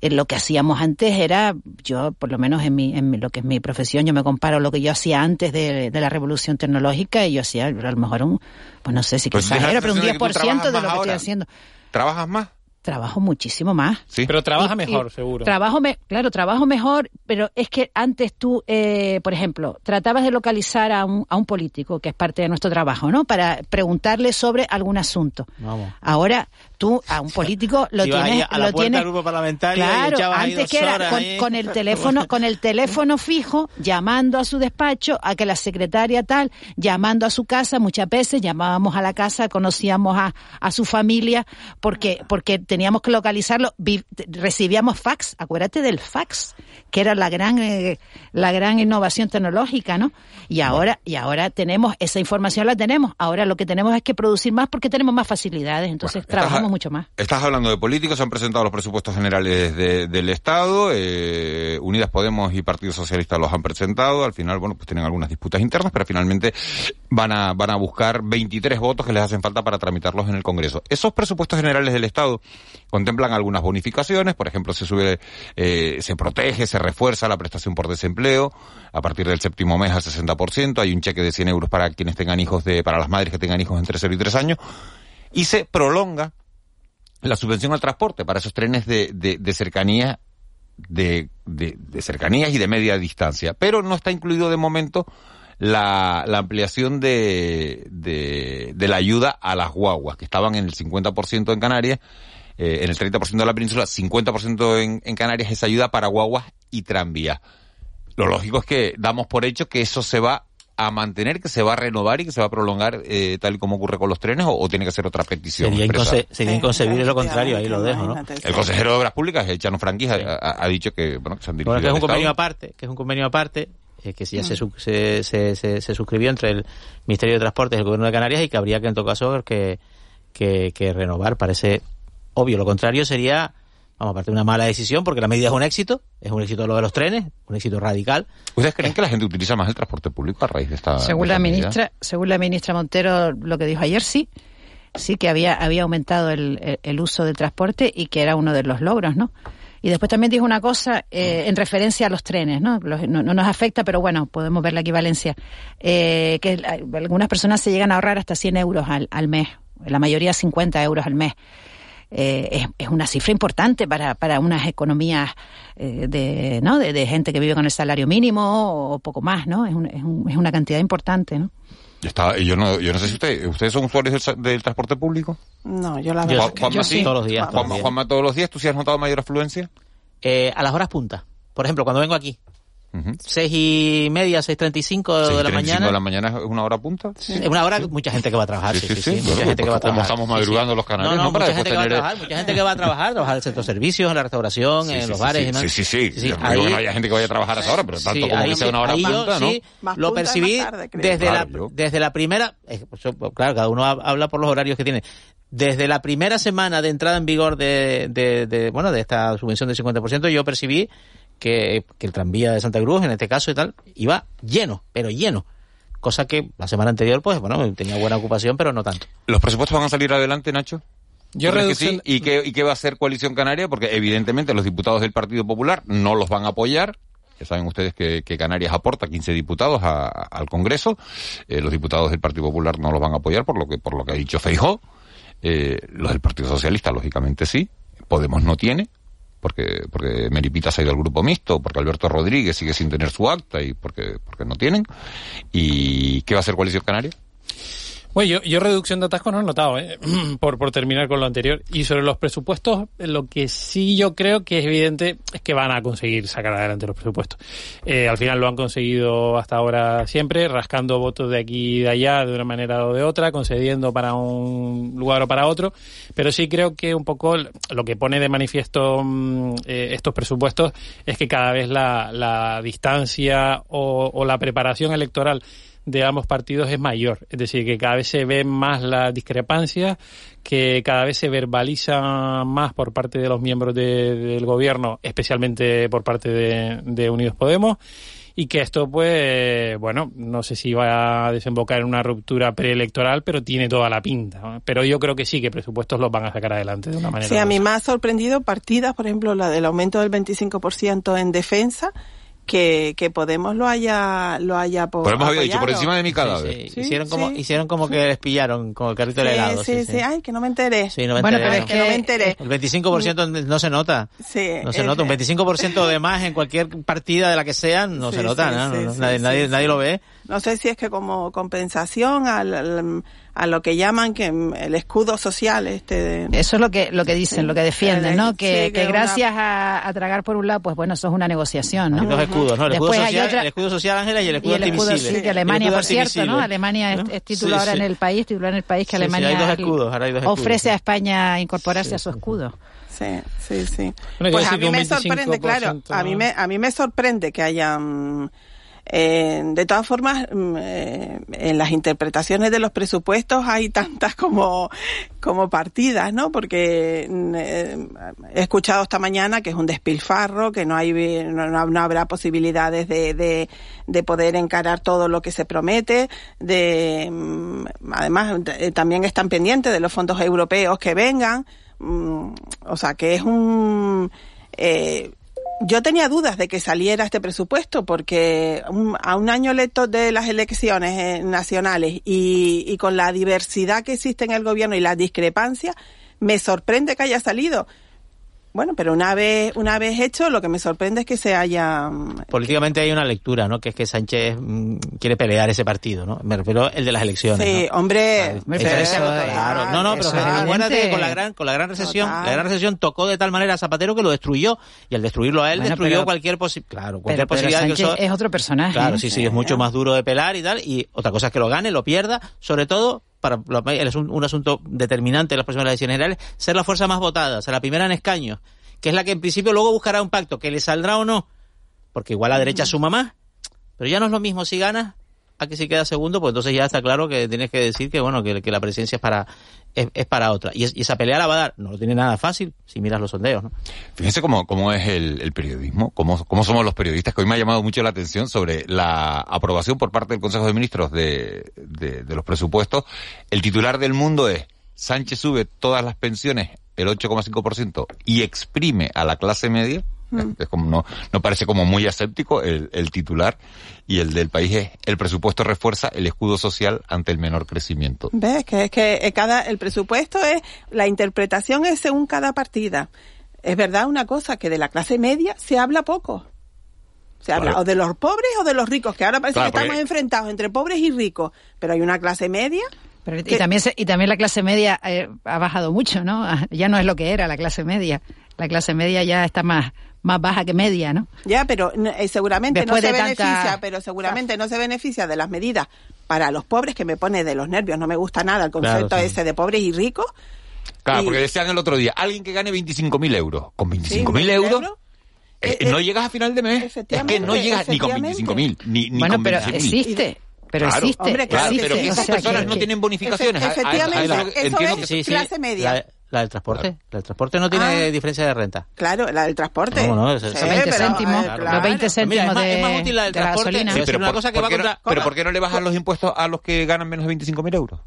Eh, lo que hacíamos antes era, yo por lo menos en, mi, en lo que es mi profesión, yo me comparo lo que yo hacía antes de, la revolución tecnológica y yo hacía a lo mejor un, pues no sé si que exagero, pero un 10% de, de lo que estoy haciendo. ¿Trabajas más? trabajo muchísimo más. Sí. Pero trabaja mejor, seguro. Trabajo, me, claro, trabajo mejor, pero es que antes tú, eh, por ejemplo, tratabas de localizar a un, a un político, que es parte de nuestro trabajo, ¿no? Para preguntarle sobre algún asunto. Vamos. Ahora tú a un político lo tienes, a la lo tienes, grupo parlamentario claro, antes que era con, con, el teléfono, con el teléfono fijo, llamando a su despacho, a que la secretaria tal, llamando a su casa, muchas veces llamábamos a la casa, conocíamos a, a su familia, porque, porque teníamos que localizarlo, recibíamos fax, acuérdate del fax, que era la gran, eh, la gran innovación tecnológica, ¿no? Y ahora, y ahora tenemos, esa información la tenemos, ahora lo que tenemos es que producir más porque tenemos más facilidades, entonces trabajamos mucho más. Estás hablando de políticos, han presentado los presupuestos generales del Estado, eh, Unidas Podemos y Partido Socialista los han presentado, al final, bueno, pues tienen algunas disputas internas, pero finalmente van a, van a buscar 23 votos que les hacen falta para tramitarlos en el Congreso. Esos presupuestos generales del Estado contemplan algunas bonificaciones, por ejemplo, se sube, eh, se protege, se refuerza la prestación por desempleo a partir del séptimo mes al 60%, hay un cheque de 100 euros para quienes tengan hijos de, para las madres que tengan hijos entre 0 y 3 años, y se prolonga la subvención al transporte para esos trenes de, de, cercanía de, de, cercanías y de media distancia, pero no está incluido de momento la, la ampliación de, de, de, la ayuda a las guaguas, que estaban en el 50% en Canarias, eh, en el 30% de la península, 50% en, en Canarias, esa ayuda para guaguas y tranvías. Lo lógico es que damos por hecho que eso se va a mantener, que se va a renovar y que se va a prolongar eh, tal y como ocurre con los trenes o, tiene que ser otra petición? Sería, inconcebible lo contrario, ahí lo dejo, ¿no? El consejero de Obras Públicas, el Chano Franquís, ha, dicho que, bueno, que se han dirigido que es un convenio aparte, que es un convenio aparte, eh, que ya mm. se, se, se, se, suscribió entre el Ministerio de Transportes y el Gobierno de Canarias y que habría que en todo caso que, que, que renovar. Parece obvio, lo contrario sería Vamos, aparte de una mala decisión, porque la medida es un éxito, es un éxito lo de los trenes, un éxito radical. ¿Ustedes creen que la gente utiliza más el transporte público a raíz de esta Según la ministra, según la ministra Montero, lo que dijo ayer sí, sí que había, había aumentado el, el, uso del transporte y que era uno de los logros, ¿no? Y después también dijo una cosa eh, en referencia a los trenes, ¿no? no, nos afecta, pero bueno, podemos ver la equivalencia. Eh, que algunas personas se llegan a ahorrar hasta 100 euros al, al mes, la mayoría 50 euros al mes. Eh, es, una cifra importante para, para unas economías eh, de, ¿no? De, gente que vive con el salario mínimo o poco más, ¿no? Es, es, es una cantidad importante, ¿no? Está, yo no, yo no sé si usted, ustedes son usuarios del, transporte público. No, yo la verdad. Juan, sí. Todos los días. Juanma, todos los días. ¿Tú sí has notado mayor afluencia? Eh, a las horas punta. Por ejemplo, cuando vengo aquí, Seis y media, seis treinta y cinco de la mañana. de la mañana es una hora punta? Es una hora, mucha gente que va a trabajar, sí, sí, sí. mucha gente que va a trabajar. estamos madrugando los canales, no, no, mucha gente que va a trabajar, mucha gente que va a trabajar, trabajar en el centro de servicios, en la restauración, en los bares. Sí, sí, sí. sí. Ahí, no hay gente que vaya a trabajar a esa hora, pero tanto como que sea una hora punta, ¿no? Sí, lo percibí desde la, desde la primera, pues, claro, cada uno habla por los horarios que tiene desde la primera semana de entrada en vigor de, de, de, bueno de esta subvención del 50%, yo percibí que, el tranvía de Santa Cruz, en este caso y tal, iba lleno, pero lleno. Cosa que la semana anterior, pues bueno, tenía buena ocupación, pero no tanto. ¿Los presupuestos van a salir adelante, Nacho? Yo sí? ¿Y, qué, ¿Y qué va a hacer Coalición Canaria? Porque evidentemente los diputados del Partido Popular no los van a apoyar. Ya saben ustedes que, Canarias aporta 15 diputados al Congreso. Eh, los diputados del Partido Popular no los van a apoyar por lo que, por lo que ha dicho Feijó. Eh, los del Partido Socialista, lógicamente, sí. Podemos no tiene porque, porque Meripita se ha ido al grupo mixto, porque Alberto Rodríguez sigue sin tener su acta y porque, porque no tienen. ¿Y qué va a hacer Coalición Canaria? Bueno, yo, reducción de atascos no he notado, ¿eh? por, por terminar con lo anterior. Y sobre los presupuestos, lo que sí yo creo que es evidente es que van a conseguir sacar adelante los presupuestos. Eh, al final lo han conseguido hasta ahora siempre, rascando votos de aquí y de allá de una manera o de otra, concediendo para un lugar o para otro. Pero sí creo que un poco lo que pone de manifiesto mm, eh, estos presupuestos es que cada vez la, distancia o la preparación electoral de ambos partidos es mayor. Es decir, que cada vez se ve más la discrepancia, que cada vez se verbaliza más por parte de los miembros del gobierno, especialmente por parte de, Unidos Podemos, y que esto, pues, bueno, no sé si va a desembocar en una ruptura preelectoral, pero tiene toda la pinta. ¿no? Pero yo creo que sí, que presupuestos los van a sacar adelante de una manera. Sí, a mí me ha sorprendido partidas, por ejemplo, la del aumento del 25% en defensa, que, que Podemos lo haya, lo haya po- Podemos había dicho, por encima de mi cadáver. Sí, Sí, hicieron, como, sí. hicieron como que les pillaron con el carrito Sí, helado. sí, sí, ay, que no me enteré. Sí, no me bueno, enteré, pero no. es que no me enteré. El 25% no se nota. Sí, No se nota. Un 25% de más en cualquier partida de la que sea no Sí, se nota. sí, ¿no? sí, No, sí, nadie, sí, nadie, sí. nadie lo ve. No sé si es que como compensación al, al- a lo que llaman que mm, el escudo social este de- Eso es lo que lo que dicen, lo que defienden, ¿no? Sí, Que, que que una- gracias a, a tragar por un lado, pues bueno, eso es una negociación, ¿no? Hay dos escudos, ¿no? El escudo, Después hay social, otra- el escudo social, Ángela, y el escudo y el escudo, sí, que Alemania, escudo por cierto, ¿no? Alemania es, ¿No? es título Sí, ahora sí. en el país, titular en el país, que Sí, sí, Alemania hay dos escudos, ahora hay dos escudos. ofrece a España incorporarse a su escudo. Sí, sí, sí. Bueno, pues a mí me sorprende, 25% claro, a mí me, a mí me sorprende que haya... eh, de todas formas, mm, eh, en las interpretaciones de los presupuestos hay tantas como, como partidas, ¿no? Porque mm, eh, he escuchado esta mañana que es un despilfarro, que no hay no, no- habrá posibilidades de, de, de poder encarar todo lo que se promete. De, mm, además, eh, también están pendientes de los fondos europeos que vengan. O sea, que es un... eh, yo tenía dudas de que saliera este presupuesto porque a un año electo de las elecciones eh, nacionales y, y con la diversidad que existe en el gobierno y las discrepancias, me sorprende que haya salido. Bueno, pero una vez, una vez hecho, lo que me sorprende es que se haya... mm, Políticamente hay una lectura, ¿no? Que es que Sánchez mm, quiere pelear ese partido, ¿no? Me refiero el de las elecciones. Sí, ¿no? hombre, Claro, pero eso- eso- claro. No, no, pero acuérdate que con la gran, con la gran recesión, Total. la gran recesión tocó de tal manera a Zapatero que lo destruyó. Y al destruirlo a él, Bueno, destruyó pero- cualquier posibilidad. Claro, cualquier Pero, pero posibilidad que Sánchez eso. es otro personaje. Claro, ¿eh? sí, sí, es mucho más duro de pelar y tal. Y otra cosa es que lo gane, lo pierda, sobre todo para es un, un asunto determinante en las próximas elecciones generales, ser la fuerza más votada, ser la primera en escaños, que es la que en principio luego buscará un pacto, que le saldrá o no, porque igual la derecha suma más, pero ya no es lo mismo si ganas a que si queda segundo, pues entonces ya está claro que tienes que decir que bueno que, la presencia es para es, es para otra y esa pelea la va a dar, no lo tiene nada fácil si miras los sondeos, ¿no? Fíjense cómo, cómo es el, el periodismo, cómo, cómo somos los periodistas, que hoy me ha llamado mucho la atención sobre la aprobación por parte del Consejo de Ministros de, de, de los presupuestos. El titular del mundo es, Sánchez sube todas las pensiones el 8,5% y exprime a la clase media. Es como no, no parece como muy aséptico el, el titular y el del país es el presupuesto refuerza el escudo social ante el menor crecimiento. ¿Ves? Que es que eh, cada, el presupuesto es, la interpretación es según cada partida. Es verdad una cosa, que de la clase media se habla poco. Se habla Claro. o de los pobres o de los ricos, que ahora parece Claro, que estamos porque- enfrentados entre pobres y ricos, pero hay una clase media. Pero, y, también se- y también la clase media eh, ha bajado mucho, ¿no? Ah, Ya no es lo que era la clase media. La clase media ya está más, más baja que media, ¿no? Ya, pero eh, seguramente Después no se tanta- beneficia, pero seguramente no se beneficia de las medidas para los pobres, que me pone de los nervios. No me gusta nada el concepto Claro, sí. ese de pobres y ricos. Claro, Y- porque decían el otro día, alguien que gane 25.000 euros, con 25.000 ¿mil euros, euros? eh, Eh, no llegas a final de mes. Es que no llegas ni con efectivamente. 25.000, ni, ni bueno, con pero 26.000. existe. Pero Claro, existe. Hombre, Claro, existe. pero O esas sea, personas que- no que- tienen bonificaciones. A- a- a- Efectivamente, a- eso entiendo es que- clase media. La, la del transporte, la del transporte no tiene Ah. diferencia de renta. Claro, la del transporte. ¿Cómo no? Eso- Sí, eso- 20 pero, céntimos, eh, los claro. 20 céntimos Mira, es más, de, es más útil la del de la transporte. gasolina. Sí, pero, una por, cosa que ¿por qué no, contra- pero ¿por qué no le bajan los impuestos a los que ganan menos de 25.000 euros?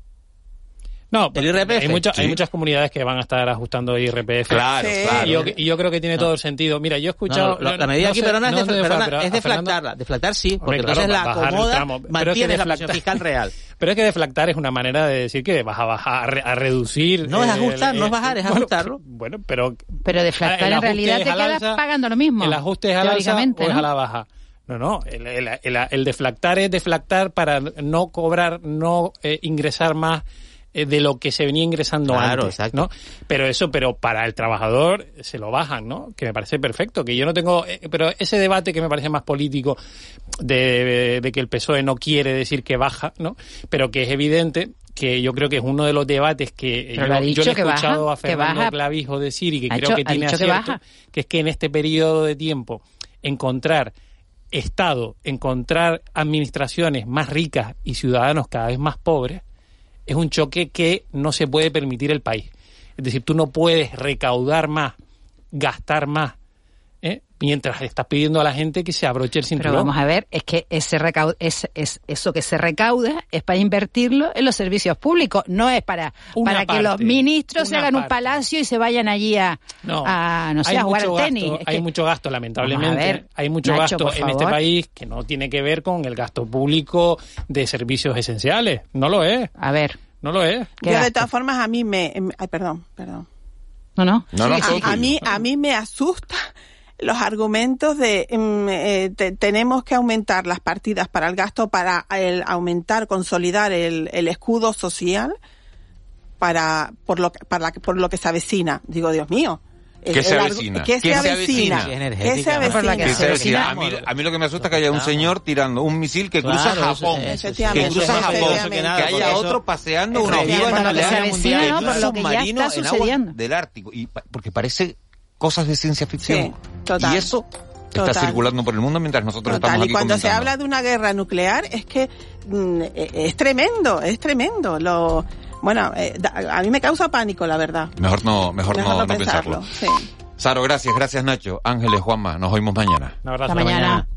No, El IRPF. Hay, mucha- Sí. hay muchas comunidades que van a estar ajustando IRPF. Claro, Sí. claro. Y yo, y yo creo que tiene todo el sentido. Mira, yo he escuchado... no, la, la medida no aquí, sé- perdona, es, no de, perdona, es a deflactarla. Deflactar sí, porque Hombre, claro, entonces la acomoda, tramo. Pero es que mantiene la presión fiscal real. Pero es que deflactar es una manera de decir que vas a bajar, a, re- a reducir... No es eh, ajustar, el- no es bajar, es bueno, ajustarlo. Bueno, pero... Pero deflactar en realidad te quedas pagando lo mismo. ¿El ajuste es al alza teóricamente, o es ¿no? a la baja? No, no, el, el- el- el deflactar es deflactar para no cobrar, no eh, ingresar más eh, de lo que se venía ingresando Claro, antes, exacto. ¿no? Pero eso, pero para el trabajador se lo bajan, ¿no? Que me parece perfecto, que yo no tengo, eh, pero ese debate que me parece más político de, de que el PSOE no quiere decir que baja, ¿no? Pero que es evidente que yo creo que es uno de los debates que Pero yo, le he que escuchado baja, a que Fernando. Clavijo decir y que Ha creo que tiene que acierto, baja. que es que en este periodo de tiempo encontrar Estado, encontrar administraciones más ricas y ciudadanos cada vez más pobres, es un choque que no se puede permitir el país. Es decir, tú no puedes recaudar más, gastar más. Mientras estás pidiendo a la gente que se abroche el cinturón. Pero vamos a ver, es que ese recau es, es, eso que se recauda es para invertirlo en los servicios públicos, no es para, Una para que los ministros se hagan un palacio y se vayan allí a, No, a, no sé, a jugar al tenis. gasto, Es hay que- mucho gasto, lamentablemente. Ver, hay mucho Nacho, gasto en este país que no tiene que ver con el gasto público de servicios esenciales. No lo es. A ver. No lo es. Yo de todas formas a mí me... Ay, perdón, perdón. No, no. No, no, a, a mí a mí me asusta los argumentos de em, eh, te- tenemos que aumentar las partidas para el gasto para el aumentar consolidar el, el escudo social para por lo que- para la- por lo que se avecina digo Dios mío ¿Qué se avecina? ¿Qué se avecina? ¿Qué ¿Qué se avecina? ¿Qué se avecina? A mí, a mí lo que me asusta es que haya un señor tirando un misil que cruza Claro, Japón. que cruza Japón. Que haya otro paseando una ojiva nuclear avecina, mundial en un submarino en aguas del Ártico. Y porque parece cosas de ciencia ficción. Sí, total. Y eso está Total. circulando por el mundo mientras nosotros Total, estamos y aquí cuando se comentando. habla de una guerra nuclear es que mm, eh, es tremendo, es tremendo. Lo, bueno, eh, da- a mí me causa pánico, la verdad. Mejor no, mejor, Mejor no, no no pensarlo. pensarlo, sí. Saro, gracias, gracias Nacho. Ángeles, Juanma, nos oímos mañana. Un abrazo. Hasta mañana.